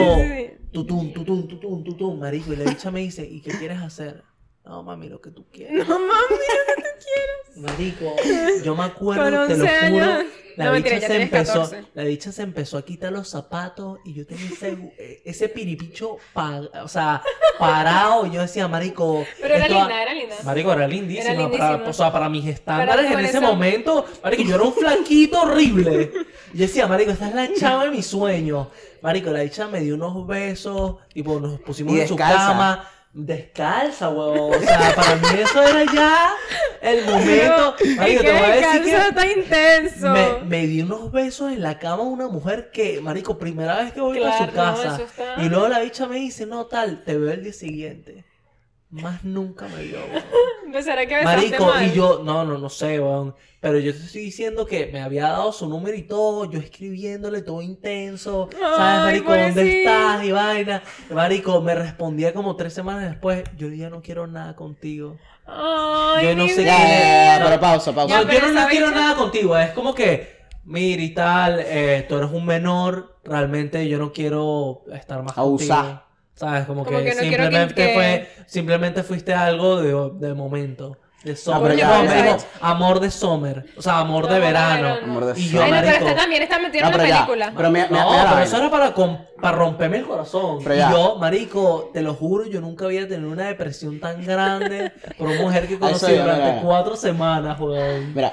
C: Tutum, tutum, tutum, tutum, marico. Y la bicha me dice, ¿y qué quieres hacer? No, mami, lo que tú quieras.
A: No mami, lo que tú quieras.
C: Marico, yo me acuerdo,
A: Con
C: te lo
A: 11
C: juro.
A: años.
C: La
A: No,
C: bicha
A: mentira,
C: se empezó,
A: 14.
C: la bicha se empezó a quitar los zapatos y yo tenía ese, eh, ese piripicho, pa- o sea, parado. Yo decía, marico.
A: Pero era linda, era linda.
C: Marico, era lindísima.
A: Era
C: Para,
A: lindísima.
C: o sea, para mis estándares en ese momento, marico, yo era un flanquito horrible. Yo decía, marico, esta es la chava de mi sueño. Marico, la bicha me dio unos besos, tipo, nos pusimos
B: Y
C: en su cama. Descalza, huevón. O sea, para mí eso era ya el momento. Marico, te voy a decir que
A: está intenso.
C: me, me dio unos besos en la cama una mujer que, marico, primera vez que voy a su
A: no,
C: casa.
A: eso está-
C: Y luego la bicha me dice, no, tal, te veo el día siguiente. Más nunca me vio, weón.
A: ¿Será que
C: Marico,
A: mal?
C: y yo, no, no, no sé, weón. Pero yo te estoy diciendo que me había dado su número y todo, yo escribiéndole todo intenso, ¿sabes,
A: Ay,
C: Marico? ¿Dónde estás? Y vaina. Marico, me respondía como tres semanas después, yo ya no quiero nada contigo.
A: Ay,
C: Yo no sé
B: Ya, ya, ya, pero pausa, pausa.
A: Ya,
C: No,
A: pero
C: yo no, no quiero nada contigo, es como que, mira y tal, eh, tú eres un menor, realmente yo no quiero estar más
B: Abusar.
C: contigo. ¿Sabes? Como,
A: Como
C: que,
A: que no
C: simplemente
A: que-
C: fue, simplemente fuiste algo de, de momento. De summer.
B: pero ya,
C: No,
B: ya,
C: me amor de summer. O sea, amor de verano.
B: Amor de
C: Y yo,
A: Ay, no, pero
C: marico,
A: este también está metido
B: No,
A: en
B: ya,
A: película.
B: pero mira, mira,
C: no,
B: la
C: pero
B: vaina.
C: eso era para, com- para romperme el corazón.
B: Pero
C: y
B: ya.
C: yo, marico, te lo juro, yo nunca había tenido una depresión tan grande por una mujer que conocí durante cuatro semanas, weón.
B: Mira.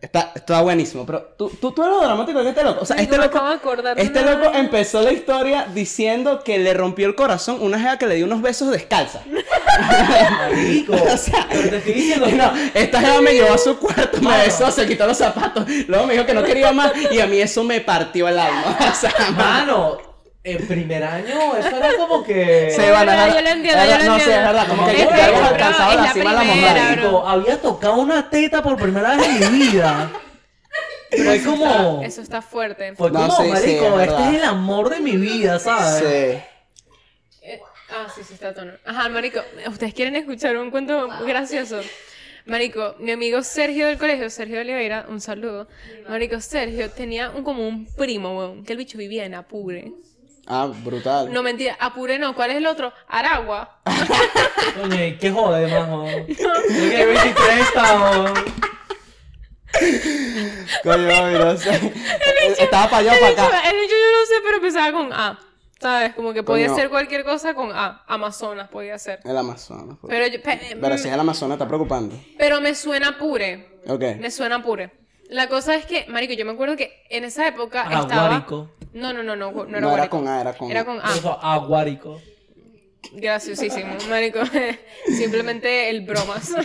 B: Está, está buenísimo, pero tú, tú, tú eres lo dramático de este loco. O sea, este loco, este loco empezó la historia diciendo que le rompió el corazón una jeva que le dio unos besos descalza.
C: Marico,
B: O sea,
C: pero te estoy diciendo que
B: no, esta jeva me llevó a su cuarto, me
C: Mano.
B: besó, se quitó los zapatos, luego me dijo que no quería más y a mí eso me partió el alma. O sea,
C: Mano, en primer año, eso era como que.
B: Se van a
A: yo lo entiendo,
B: es
A: yo lo
B: No, sí, es verdad, como que
C: Es bro,
B: alcanzado
A: es
B: la cima de la montaña.
C: había tocado una teta por primera vez en mi vida. Fue como.
A: Eso está fuerte.
C: Fue
B: No,
C: como,
B: sí, sí,
C: marico,
B: es
C: este es el amor de mi vida, ¿sabes?
B: Sí.
A: Eh, ah, sí, sí, está tono. Ajá, Marico, ¿ustedes quieren escuchar un cuento gracioso? Marico, mi amigo Sergio del colegio, Sergio Oliveira, un saludo. Marico, Sergio tenía un, como un primo, weón, que el bicho vivía en Apure.
B: Ah, brutal.
A: No, mentira, Apure no, ¿cuál es el otro? Aragua.
C: ¿y qué jode, majo? Yo que 23 estaba.
B: Coño, mami, no sé. Estaba para allá o
A: El
B: para acá.
A: el bicho yo no sé, pero empezaba con A. ¿Sabes? Como que podía
B: Coño.
A: ser cualquier cosa con A. Amazonas podía ser.
B: El Amazonas. pues.
A: Pero, yo- pe-
B: Pero si es el Amazonas, está preocupando.
A: pero me suena Apure.
B: Ok.
A: Me suena Apure. La cosa es que, marico, yo me acuerdo que en esa época estaba...
C: Aguárico.
A: No, no, no, no, no era,
B: No era
A: Guárico.
B: con A, era con
A: Era con A.
C: Eso, aguárico.
A: Graciosísimo, marico. Simplemente el bromas.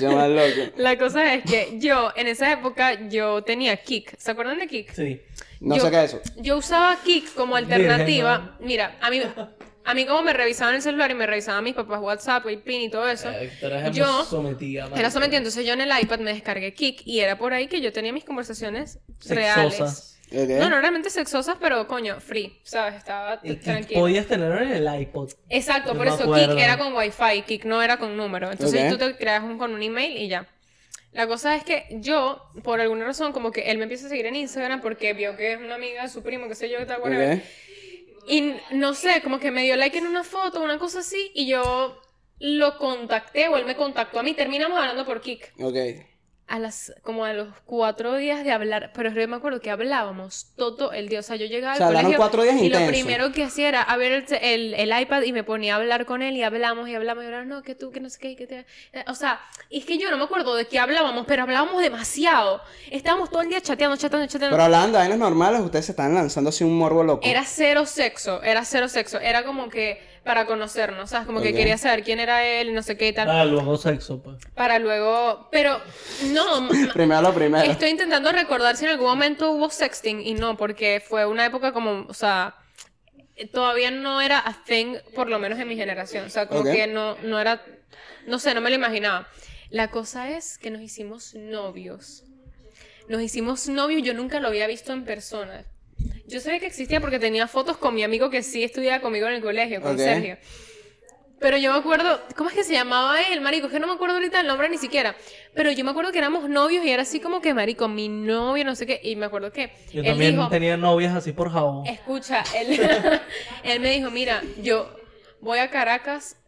B: Loco.
A: La cosa es que yo, en esa época, yo tenía Kik. ¿Se acuerdan de Kik?
C: Sí.
B: No
A: Yo-
B: sé qué es eso.
A: Yo usaba Kik como alternativa.
C: Virgen,
A: Mira, a mí, a mí como me revisaban el celular y me revisaban mis papás WhatsApp, y PIN y todo eso.
C: Eh,
A: yo
C: sometida,
A: era sometida. Entonces yo en el iPad me descargué Kik y era por ahí que yo tenía mis conversaciones reales.
C: Sexosas.
B: Ok.
A: No, no realmente sexosas, pero coño, free, ¿sabes? Estaba tranquilo.
C: podías tenerlo en el iPod.
A: Exacto,
C: Yo
A: por eso
C: acuerdo.
A: Kik era con Wi-Fi, Kik no era con número. Entonces
B: Ok.
A: tú te creas un, con un email y ya. La cosa es que yo, por alguna razón, como que él me empieza a seguir en Instagram porque vio que es una amiga de su primo, qué sé yo, qué tal, whatever. Y no sé, como que me dio like en una foto, una cosa así, y yo lo contacté o él me contactó a mí. Terminamos hablando por Kik.
B: Ok.
A: A las, como a los cuatro días de hablar, pero yo me acuerdo que hablábamos todo el día. O sea, yo llegaba
B: O
A: al
B: sea, hablaron
A: colegio
B: cuatro días
A: y lo primero que hacía era a ver el, el, el iPad y me ponía a hablar con él y hablamos y hablamos y hablamos, no, que tú, que no sé qué, que te... eh, O sea, es que yo no me acuerdo de qué hablábamos, pero hablábamos demasiado. Estábamos todo el día chateando, chateando, chateando.
B: Pero hablaban de vainas normales, ustedes se están lanzando así un morbo loco.
A: Era cero sexo, era cero sexo. Era como que para conocernos, ¿sabes? Como que quería saber quién era él y no sé qué y tal.
C: Ah, luego sexo, pues.
A: Para luego... Pero, no...
B: Primero lo primero.
A: Estoy intentando recordar si en algún momento hubo sexting y no, porque fue una época como, o sea, todavía no era a thing, por lo menos en mi generación. O sea, como que no, no era, no sé, no me lo imaginaba. La cosa es que nos hicimos novios. Nos hicimos novios, yo nunca lo había visto en persona. Yo sabía que existía porque tenía fotos con mi amigo que sí estudiaba conmigo en el colegio, con. Sergio. Pero yo me acuerdo, ¿cómo es que se llamaba él, marico? Es que no me acuerdo ahorita el nombre ni siquiera. Pero yo me acuerdo que éramos novios y era así como que, marico, mi novio, no sé qué. Y me acuerdo que
C: Yo
A: él
C: también
A: dijo,
C: tenía novias así por jabón.
A: escucha, él, él me dijo, mira, yo voy a Caracas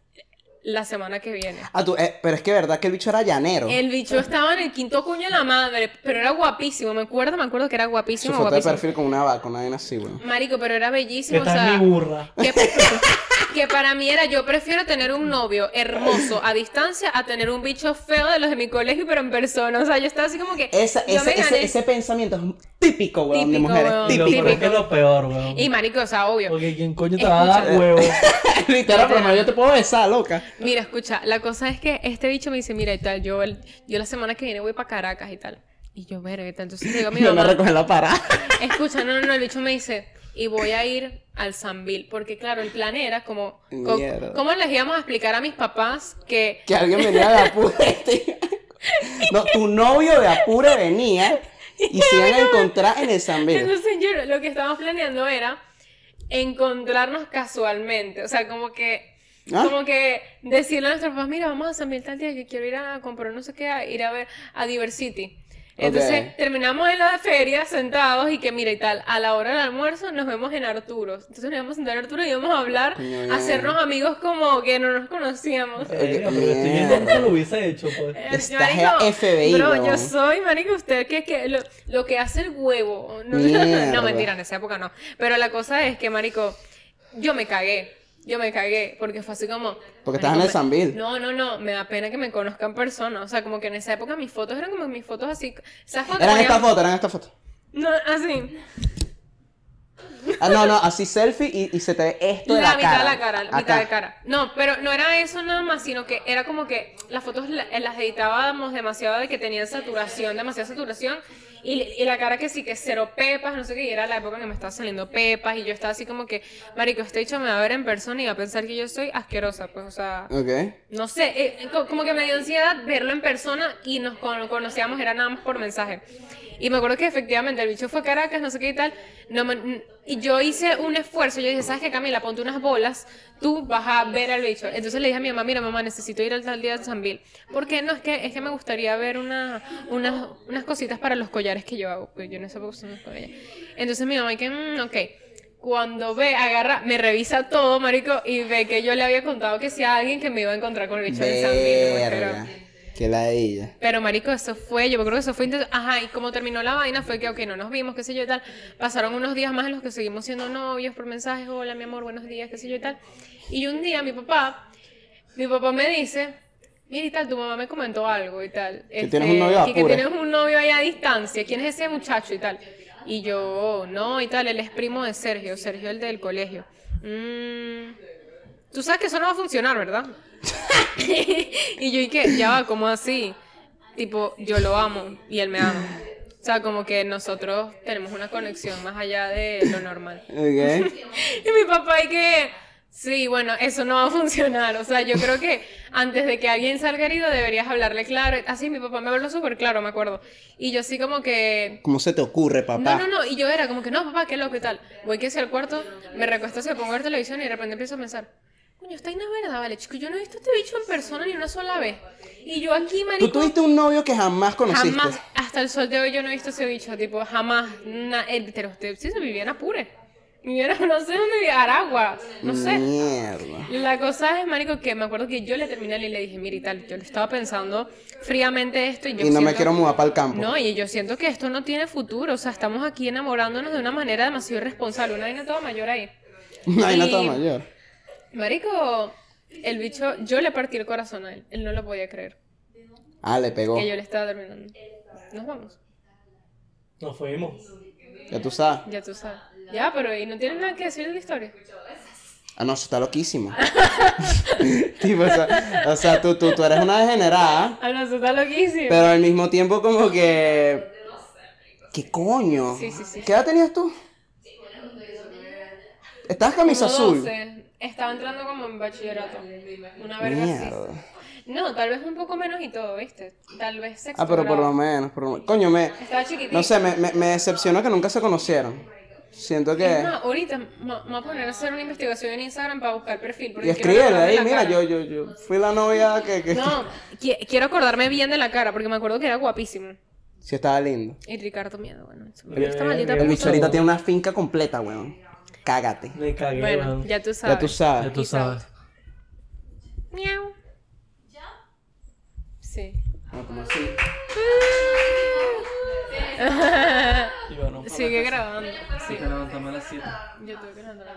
A: la semana que viene.
B: Ah, tú, eh, pero es que verdad que el bicho era llanero.
A: El bicho estaba en el quinto cuño de la madre, pero era guapísimo, me acuerdo, me acuerdo que era
B: Su
A: guapísimo,
B: foto de
A: guapísimo.
B: perfil con una vaca, una vaina así, weón.
A: Marico, pero era bellísimo,
C: Que
A: o sea,
C: mi burra.
A: que, que para mí era, yo prefiero tener un novio hermoso a distancia a tener un bicho feo de los de mi colegio, pero en persona. O sea, yo estaba así como que.
B: Esa, ese, ese, ese pensamiento es típico, weón, de
A: Típico,
B: mujeres.
A: weón.
C: Lo
B: Típico.
C: peor es que es lo peor, weón.
A: Y marico, o sea, obvio.
C: Porque quién coño te va a dar huevo.
B: Literal, por lo menos yo te puedo besar, loca.
A: Mira, escucha, la cosa es que este bicho me dice, mira, y tal, yo, el- yo la semana que viene voy para Caracas y tal. Y yo, verga, y tal. Entonces le digo a mi
B: Me recoger la parada.
A: escucha, no, no, no, el bicho me dice, y voy a ir al Sambil. Porque claro, el plan era como, co-. ¿cómo les íbamos a explicar a mis papás que
B: Que alguien venía de Apure. No, tu novio de Apure venía y se iban a encontrar en el San Miguel.
A: Entonces yo lo que estábamos planeando era encontrarnos casualmente, o sea, como que
B: ¿Ah?
A: como que decirle a nuestros papás, mira, vamos a San Miguel tal día que quiero ir a comprar no sé qué, a ir a ver a Diversity. Entonces terminamos en la feria sentados y que mira y tal, a la hora del almuerzo nos vemos en Arturos. Entonces nos íbamos a sentar en Arturo y íbamos a hablar, a hacernos amigos como que no nos conocíamos.
C: Verga, pero estoy viendo cómo lo hubiese hecho, pues.
A: Eh,
B: Estás
A: marico,
B: FBI,
A: Bro, yo soy, marico, usted que, que lo, lo que hace el huevo. No, no, mentira, en esa época no. Pero la cosa es que, marico, yo me cagué. Yo me cagué porque fue así como...
B: Porque estás en el Sambil.
A: No, no, no, me da pena que me conozcan personas. O sea, como que en esa época mis fotos eran como mis fotos así... Esas fotos
B: Eran estas fotos, eran estas fotos.
A: No, así.
B: Ah, no, no, así selfie y, y se te ve esto de
A: la,
B: la,
A: mitad
B: cara.
A: de la cara, la mitad de cara. No, pero no era eso nada más, sino que era como que las fotos eh, las editábamos demasiado de que tenían saturación, demasiada saturación. Y, y la cara que sí, que cero pepas, no sé qué, y era la época en que me estaba saliendo pepas, y yo estaba así como que, marico, este dicho me va a ver en persona y va a pensar que yo soy asquerosa, pues, o sea,
B: Ok.
A: no sé, eh, co- como que me dio ansiedad verlo en persona y nos con- conocíamos, era nada más por mensaje. Y me acuerdo que efectivamente el bicho fue a Caracas, no sé qué y tal. No me- y yo hice un esfuerzo. Yo dije, ¿sabes qué, Camila? Ponte unas bolas, tú vas a ver al bicho. Entonces le dije a mi mamá, mira, mamá, necesito ir al tal día de San Bill. ¿Por qué? No, es que, es que me gustaría ver una, unas, unas cositas para los collares que yo hago. Porque yo no sé por qué los collares. Entonces mi mamá, que, "Mm, ok. Cuando ve, agarra, me revisa todo, marico, y ve que yo le había contado que si a alguien que me iba a encontrar con el bicho de San
B: Que la de ella.
A: pero marico, eso fue, yo creo que eso fue intenso. Ajá, y como terminó la vaina fue que, ok, no nos vimos, qué sé yo y tal. Pasaron unos días más en los que seguimos siendo novios por mensajes, hola mi amor, buenos días, qué sé yo y tal. Y un día mi papá, mi papá me dice, mira y tal, tu mamá me comentó algo y tal. Este,
B: tienes un novio
A: y que
B: apure.
A: tienes un novio ahí a distancia. ¿Quién es ese muchacho y tal? Y yo, no, y tal, él es primo de Sergio, Sergio el del colegio. Mm, Tú sabes que eso no va a funcionar, ¿verdad? y yo, ¿y qué? Ya va, ¿cómo así? Tipo, yo lo amo y él me ama. O sea, como que nosotros tenemos una conexión más allá de lo normal.
B: Ok.
A: Y mi papá, y que, sí, bueno, eso no va a funcionar. O sea, yo creo que antes de que alguien salga herido deberías hablarle claro. Así mi papá me habló súper claro, me acuerdo. Y yo así como que,
B: ¿Cómo se te ocurre, papá?
A: no, no, no. Y yo era como que, no, papá, qué loco y tal. Voy que hacia el cuarto, me recuesto hacia pongo a ver televisión y de repente empiezo a pensar, coño, esta vaina es verdad, vale, chico. Yo no he visto a este bicho en persona ni una sola vez. Y yo aquí, marico.
B: Tú tuviste un novio que jamás conociste.
A: Jamás, hasta el sol de hoy yo no he visto ese bicho, tipo, jamás. Na, eh, pero usted sí se vivía en Apure. Vivía, en- no sé dónde vivía, Aragua, no sé.
B: Mierda.
A: La cosa es, marico, que me acuerdo que yo le terminé y le dije, mira y tal, yo le estaba pensando fríamente esto y yo
B: Y no me quiero mudar para el campo.
A: No, y yo siento que esto no tiene futuro, o sea, estamos aquí enamorándonos de una manera demasiado irresponsable, una vaina toda mayor ahí.
B: No
A: Y-
B: está mayor.
A: Marico, el bicho, yo le partí el corazón a él, él no lo podía creer,
B: Ah, le pegó.
A: que yo le estaba terminando. Nos vamos.
C: Nos fuimos.
B: Ya tú sabes.
A: Ya tú sabes. Ya, pero ¿y no tienes nada que decir de la historia?
B: Ah, no, eso está loquísimo. tipo, o sea, o sea, tú, tú, tú eres una degenerada,
A: Ah, no, eso está loquísimo.
B: pero al mismo tiempo como que... ¿Qué coño?
A: Sí, sí, sí.
B: ¿Qué edad tenías tú? ¿Estabas camisa
A: Como
B: azul?
A: 12. Estaba entrando como en bachillerato. Una verga así.
B: Mierda.
A: No, tal vez un poco menos y todo, ¿viste? Tal vez sexto
B: Ah, pero por lo menos, por lo menos. Coño, me...
A: Estaba chiquitito.
B: No sé, me, me, me decepcionó que nunca se conocieron. Siento
A: Es
B: que...
A: más, ahorita me voy a poner a hacer una investigación en Instagram para buscar perfil. porque
B: Y escríbele ahí, mira,
A: cara.
B: yo, yo, yo fui la novia que... que...
A: No, qui- quiero acordarme bien de la cara, porque me acuerdo que era guapísimo.
B: Sí estaba lindo.
A: Y Ricardo Miedo, bueno. eso-
C: Bien,
A: Esta
C: bien,
A: maldita
C: bien.
B: El bicho ahorita tiene una finca completa, weón. Cágate.
C: Me cagué,
A: Bueno, ya tú sabes.
B: Ya tú sabes.
C: Ya tú sabes.
A: Miau. Sí.
B: No, como así.
A: Sigue
C: la
A: grabando.
C: Sí, que levantame a las 7.
A: Yo tengo que levantarme.